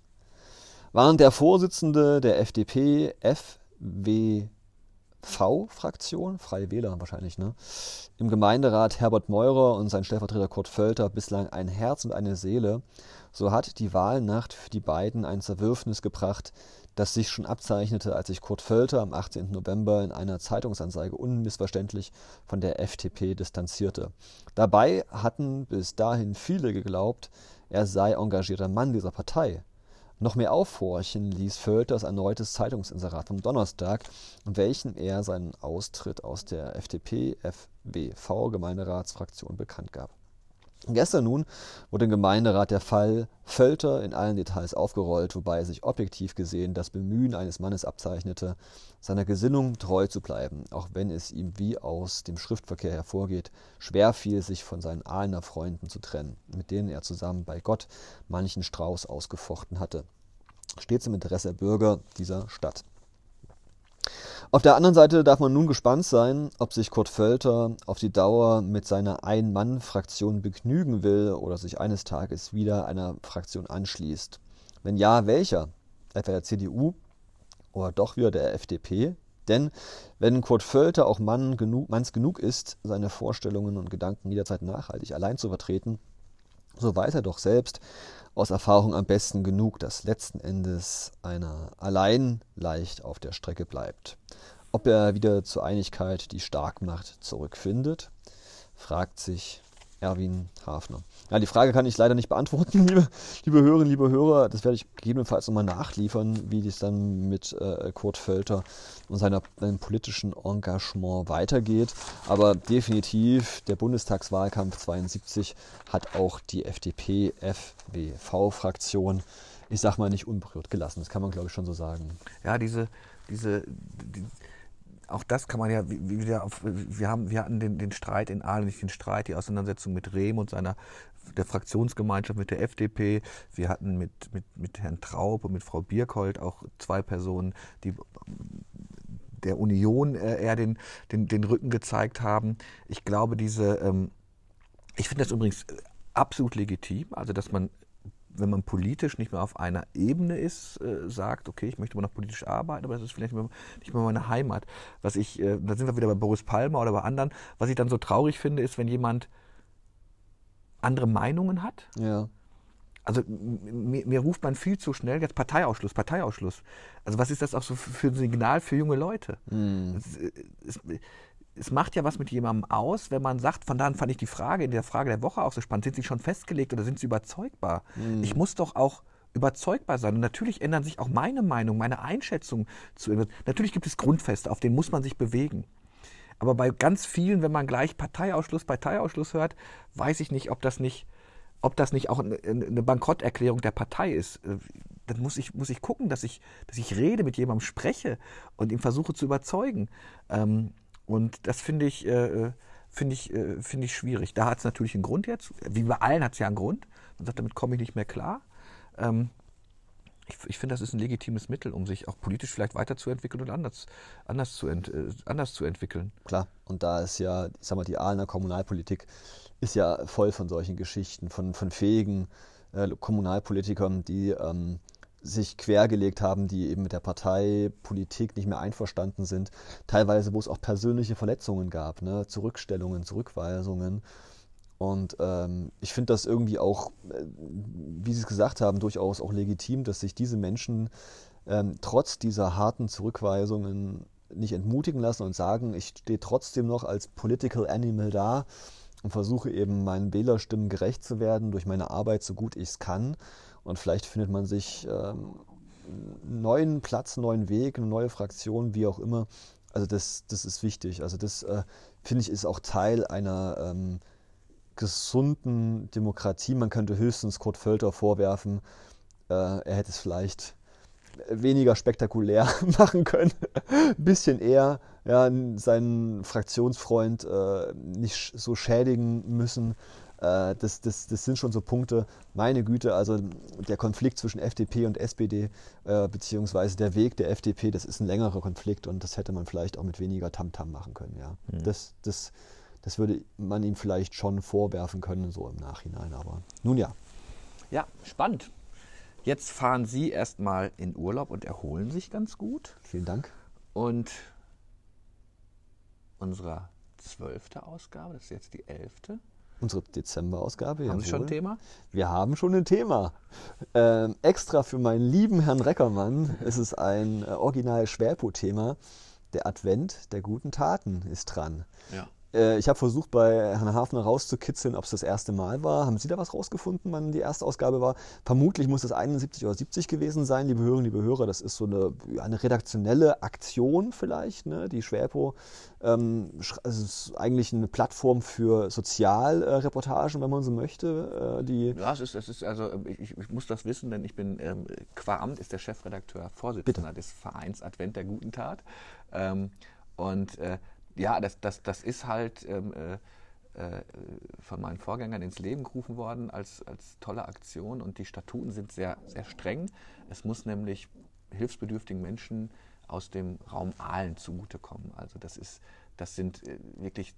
waren der Vorsitzende der FDP FWV-Fraktion, Freie Wähler wahrscheinlich, ne? im Gemeinderat Herbert Meurer und sein Stellvertreter Kurt Völter bislang ein Herz und eine Seele, so hat die Wahlnacht für die beiden ein Zerwürfnis gebracht, das sich schon abzeichnete, als sich Kurt Völter am 18. November in einer Zeitungsanzeige unmissverständlich von der FDP distanzierte. Dabei hatten bis dahin viele geglaubt, er sei engagierter Mann dieser Partei. Noch mehr aufhorchen ließ Völters erneutes Zeitungsinserat vom Donnerstag, in welchem er seinen Austritt aus der FDP-FWV-Gemeinderatsfraktion bekannt gab. Gestern nun wurde im Gemeinderat der Fall Völter in allen Details aufgerollt, wobei sich objektiv gesehen das Bemühen eines Mannes abzeichnete, seiner Gesinnung treu zu bleiben, auch wenn es ihm wie aus dem Schriftverkehr hervorgeht, schwer fiel, sich von seinen Ahlener Freunden zu trennen, mit denen er zusammen bei Gott manchen Strauß ausgefochten hatte. Stets im Interesse der Bürger dieser Stadt. Auf der anderen Seite darf man nun gespannt sein, ob sich Kurt Völter auf die Dauer mit seiner Ein-Mann-Fraktion begnügen will oder sich eines Tages wieder einer Fraktion anschließt. Wenn ja, welcher? Etwa der CDU oder doch wieder der FDP? Denn wenn Kurt Völter auch Mann genug, manns genug ist, seine Vorstellungen und Gedanken jederzeit nachhaltig allein zu vertreten, so weiß er doch selbst aus Erfahrung am besten genug, dass letzten Endes einer allein leicht auf der Strecke bleibt. Ob er wieder zur Einigkeit, die stark macht, zurückfindet, fragt sich Erwin Hafner. Ja, die Frage kann ich leider nicht beantworten, liebe, liebe Hörerinnen, liebe Hörer. Das werde ich gegebenenfalls nochmal nachliefern, wie es dann mit äh, Kurt Völter und seiner, seinem politischen Engagement weitergeht. Aber definitiv, der Bundestagswahlkampf 72 hat auch die FDP-FWV-Fraktion, ich sag mal, nicht unberührt gelassen. Das kann man, glaube ich, schon so sagen. Ja, diese, diese, die, auch das kann man ja wieder auf, wir haben, wir hatten den, den Streit in Aalen, nicht den Streit, die Auseinandersetzung mit Rehm und seiner der Fraktionsgemeinschaft mit der FDP. Wir hatten mit, mit, mit Herrn Traub und mit Frau Birkhold auch zwei Personen, die der Union äh, eher den, den, den Rücken gezeigt haben. Ich glaube, diese, ähm, ich finde das übrigens absolut legitim, also dass man wenn man politisch nicht mehr auf einer Ebene ist, äh, sagt, okay, ich möchte immer noch politisch arbeiten, aber das ist vielleicht nicht mehr meine Heimat. Was ich, äh, da sind wir wieder bei Boris Palmer oder bei anderen, was ich dann so traurig finde, ist, wenn jemand andere Meinungen hat. Ja. Also mir, mir, ruft man viel zu schnell jetzt Parteiausschluss, Parteiausschluss. Also was ist das auch so für ein Signal für junge Leute? Mhm. Es, es, es, macht ja was mit jemandem aus, wenn man sagt, von daher fand ich die Frage in der Frage der Woche auch so spannend, sind sie schon festgelegt oder sind sie überzeugbar? Mhm. Ich muss doch auch überzeugbar sein. Und natürlich ändern sich auch meine Meinung, meine Einschätzung zu. Natürlich gibt es Grundfeste, auf denen muss man sich bewegen. Aber bei ganz vielen, wenn man gleich Parteiausschluss, Parteiausschluss hört, weiß ich nicht, ob das nicht, ob das nicht auch eine, Bankrotterklärung der Partei ist. Äh, dann muss ich, muss ich gucken, dass ich, dass ich rede, mit jemandem spreche und ihn versuche zu überzeugen. Ähm, und das finde ich, äh, äh finde ich, äh, finde ich schwierig. Da hat es natürlich einen Grund jetzt. Wie bei allen hat es ja einen Grund. Man sagt, damit komme ich nicht mehr klar. Ähm, ich, ich finde, das ist ein legitimes Mittel, um sich auch politisch vielleicht weiterzuentwickeln und anders, anders, zu, ent, äh, anders zu entwickeln. Klar, und da ist ja, ich sag mal, die Aalener Kommunalpolitik ist ja voll von solchen Geschichten, von, von fähigen äh, Kommunalpolitikern, die ähm, sich quergelegt haben, die eben mit der Parteipolitik nicht mehr einverstanden sind. Teilweise, wo es auch persönliche Verletzungen gab, ne? Zurückstellungen, Zurückweisungen. Und ähm, ich finde das irgendwie auch, äh, wie Sie es gesagt haben, durchaus auch legitim, dass sich diese Menschen ähm, trotz dieser harten Zurückweisungen nicht entmutigen lassen und sagen, ich stehe trotzdem noch als Political Animal da und versuche eben meinen Wählerstimmen gerecht zu werden durch meine Arbeit so gut ich es kann. Und vielleicht findet man sich ähm, neuen Platz, neuen Weg, eine neue Fraktion, wie auch immer. Also das, das ist wichtig. Also das äh, finde ich ist auch Teil einer ähm, gesunden Demokratie. Man könnte höchstens Kurt Völter vorwerfen, äh, er hätte es vielleicht weniger spektakulär machen können, ein bisschen eher ja, seinen Fraktionsfreund äh, nicht so schädigen müssen. Äh, das, das, das sind schon so Punkte, meine Güte, also der Konflikt zwischen FDP und SPD, äh, beziehungsweise der Weg der FDP, das ist ein längerer Konflikt und das hätte man vielleicht auch mit weniger Tamtam -Tam machen können. Ja. Mhm. Das, das, das würde man ihm vielleicht schon vorwerfen können, so im Nachhinein. Aber nun ja. Ja, spannend. Jetzt fahren Sie erstmal in Urlaub und erholen sich ganz gut. Vielen Dank. Und unsere zwölfte Ausgabe, das ist jetzt die elfte. Unsere Dezember-Ausgabe. Haben Sie schon ein Thema? Wir haben schon ein Thema. Ähm, extra für meinen lieben Herrn Reckermann ist es ein äh, original Schwerpo-Thema. Der Advent der guten Taten ist dran. Ja. Äh, ich habe versucht, bei Herrn Hafner rauszukitzeln, ob es das erste Mal war. Haben Sie da was rausgefunden, wann die erste Ausgabe war? Vermutlich muss es 71 oder 70 gewesen sein, liebe Hörerinnen, liebe Hörer. Das ist so eine, eine redaktionelle Aktion vielleicht, ne? die Schwerpo. Ähm, ist eigentlich eine Plattform für Sozialreportagen, wenn man so möchte. Äh, die ja, es ist, es ist also, ich, ich, muss das wissen, denn ich bin, ähm, qua Amt ist der Chefredakteur Vorsitzender Bitte. des Vereins Advent der Guten Tat. Ähm, und äh, ja, das, das, das ist halt ähm, äh, äh, von meinen Vorgängern ins Leben gerufen worden als, als tolle Aktion und die Statuten sind sehr, sehr streng. Es muss nämlich hilfsbedürftigen Menschen aus dem Raum Aalen zugutekommen. Also das, ist, das sind äh, wirklich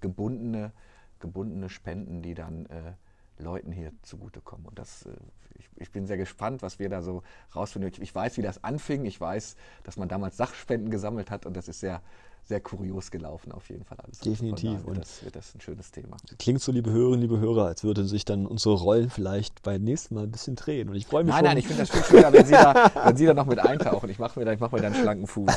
gebundene, gebundene Spenden, die dann äh, Leuten hier zugutekommen. Und das, äh, ich, ich, bin sehr gespannt, was wir da so rausfinden. Ich, ich weiß, wie das anfing. Ich weiß, dass man damals Sachspenden gesammelt hat und das ist sehr, sehr kurios gelaufen, auf jeden Fall alles. Definitiv. Und das wird das ein schönes Thema. Klingt so, liebe Hörerinnen, liebe Hörer, als würden sich dann unsere Rollen vielleicht beim nächsten Mal ein bisschen drehen. Und ich freue mich Nein, schon. nein, ich finde das viel schöner, wenn Sie, da, wenn Sie da noch mit eintauchen. Ich mache mir, da, mach mir da einen schlanken Fuß.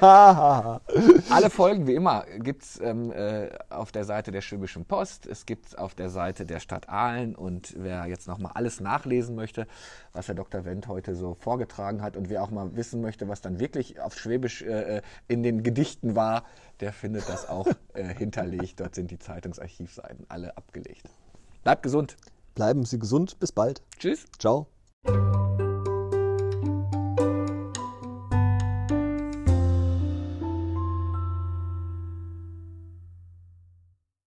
Alle Folgen, wie immer, gibt es ähm, äh, auf der Seite der Schwäbischen Post. Es gibt es auf der Seite der Stadt Aalen. Und wer jetzt nochmal alles nachlesen möchte, was Herr Dr. Wendt heute so vorgetragen hat und wer auch mal wissen möchte, was dann wirklich auf Schwäbisch äh, äh in den Gedichten war, war, der findet das auch äh, hinterlegt. Dort sind die Zeitungsarchivseiten alle abgelegt. Bleibt gesund. Bleiben Sie gesund. Bis bald. Tschüss. Ciao.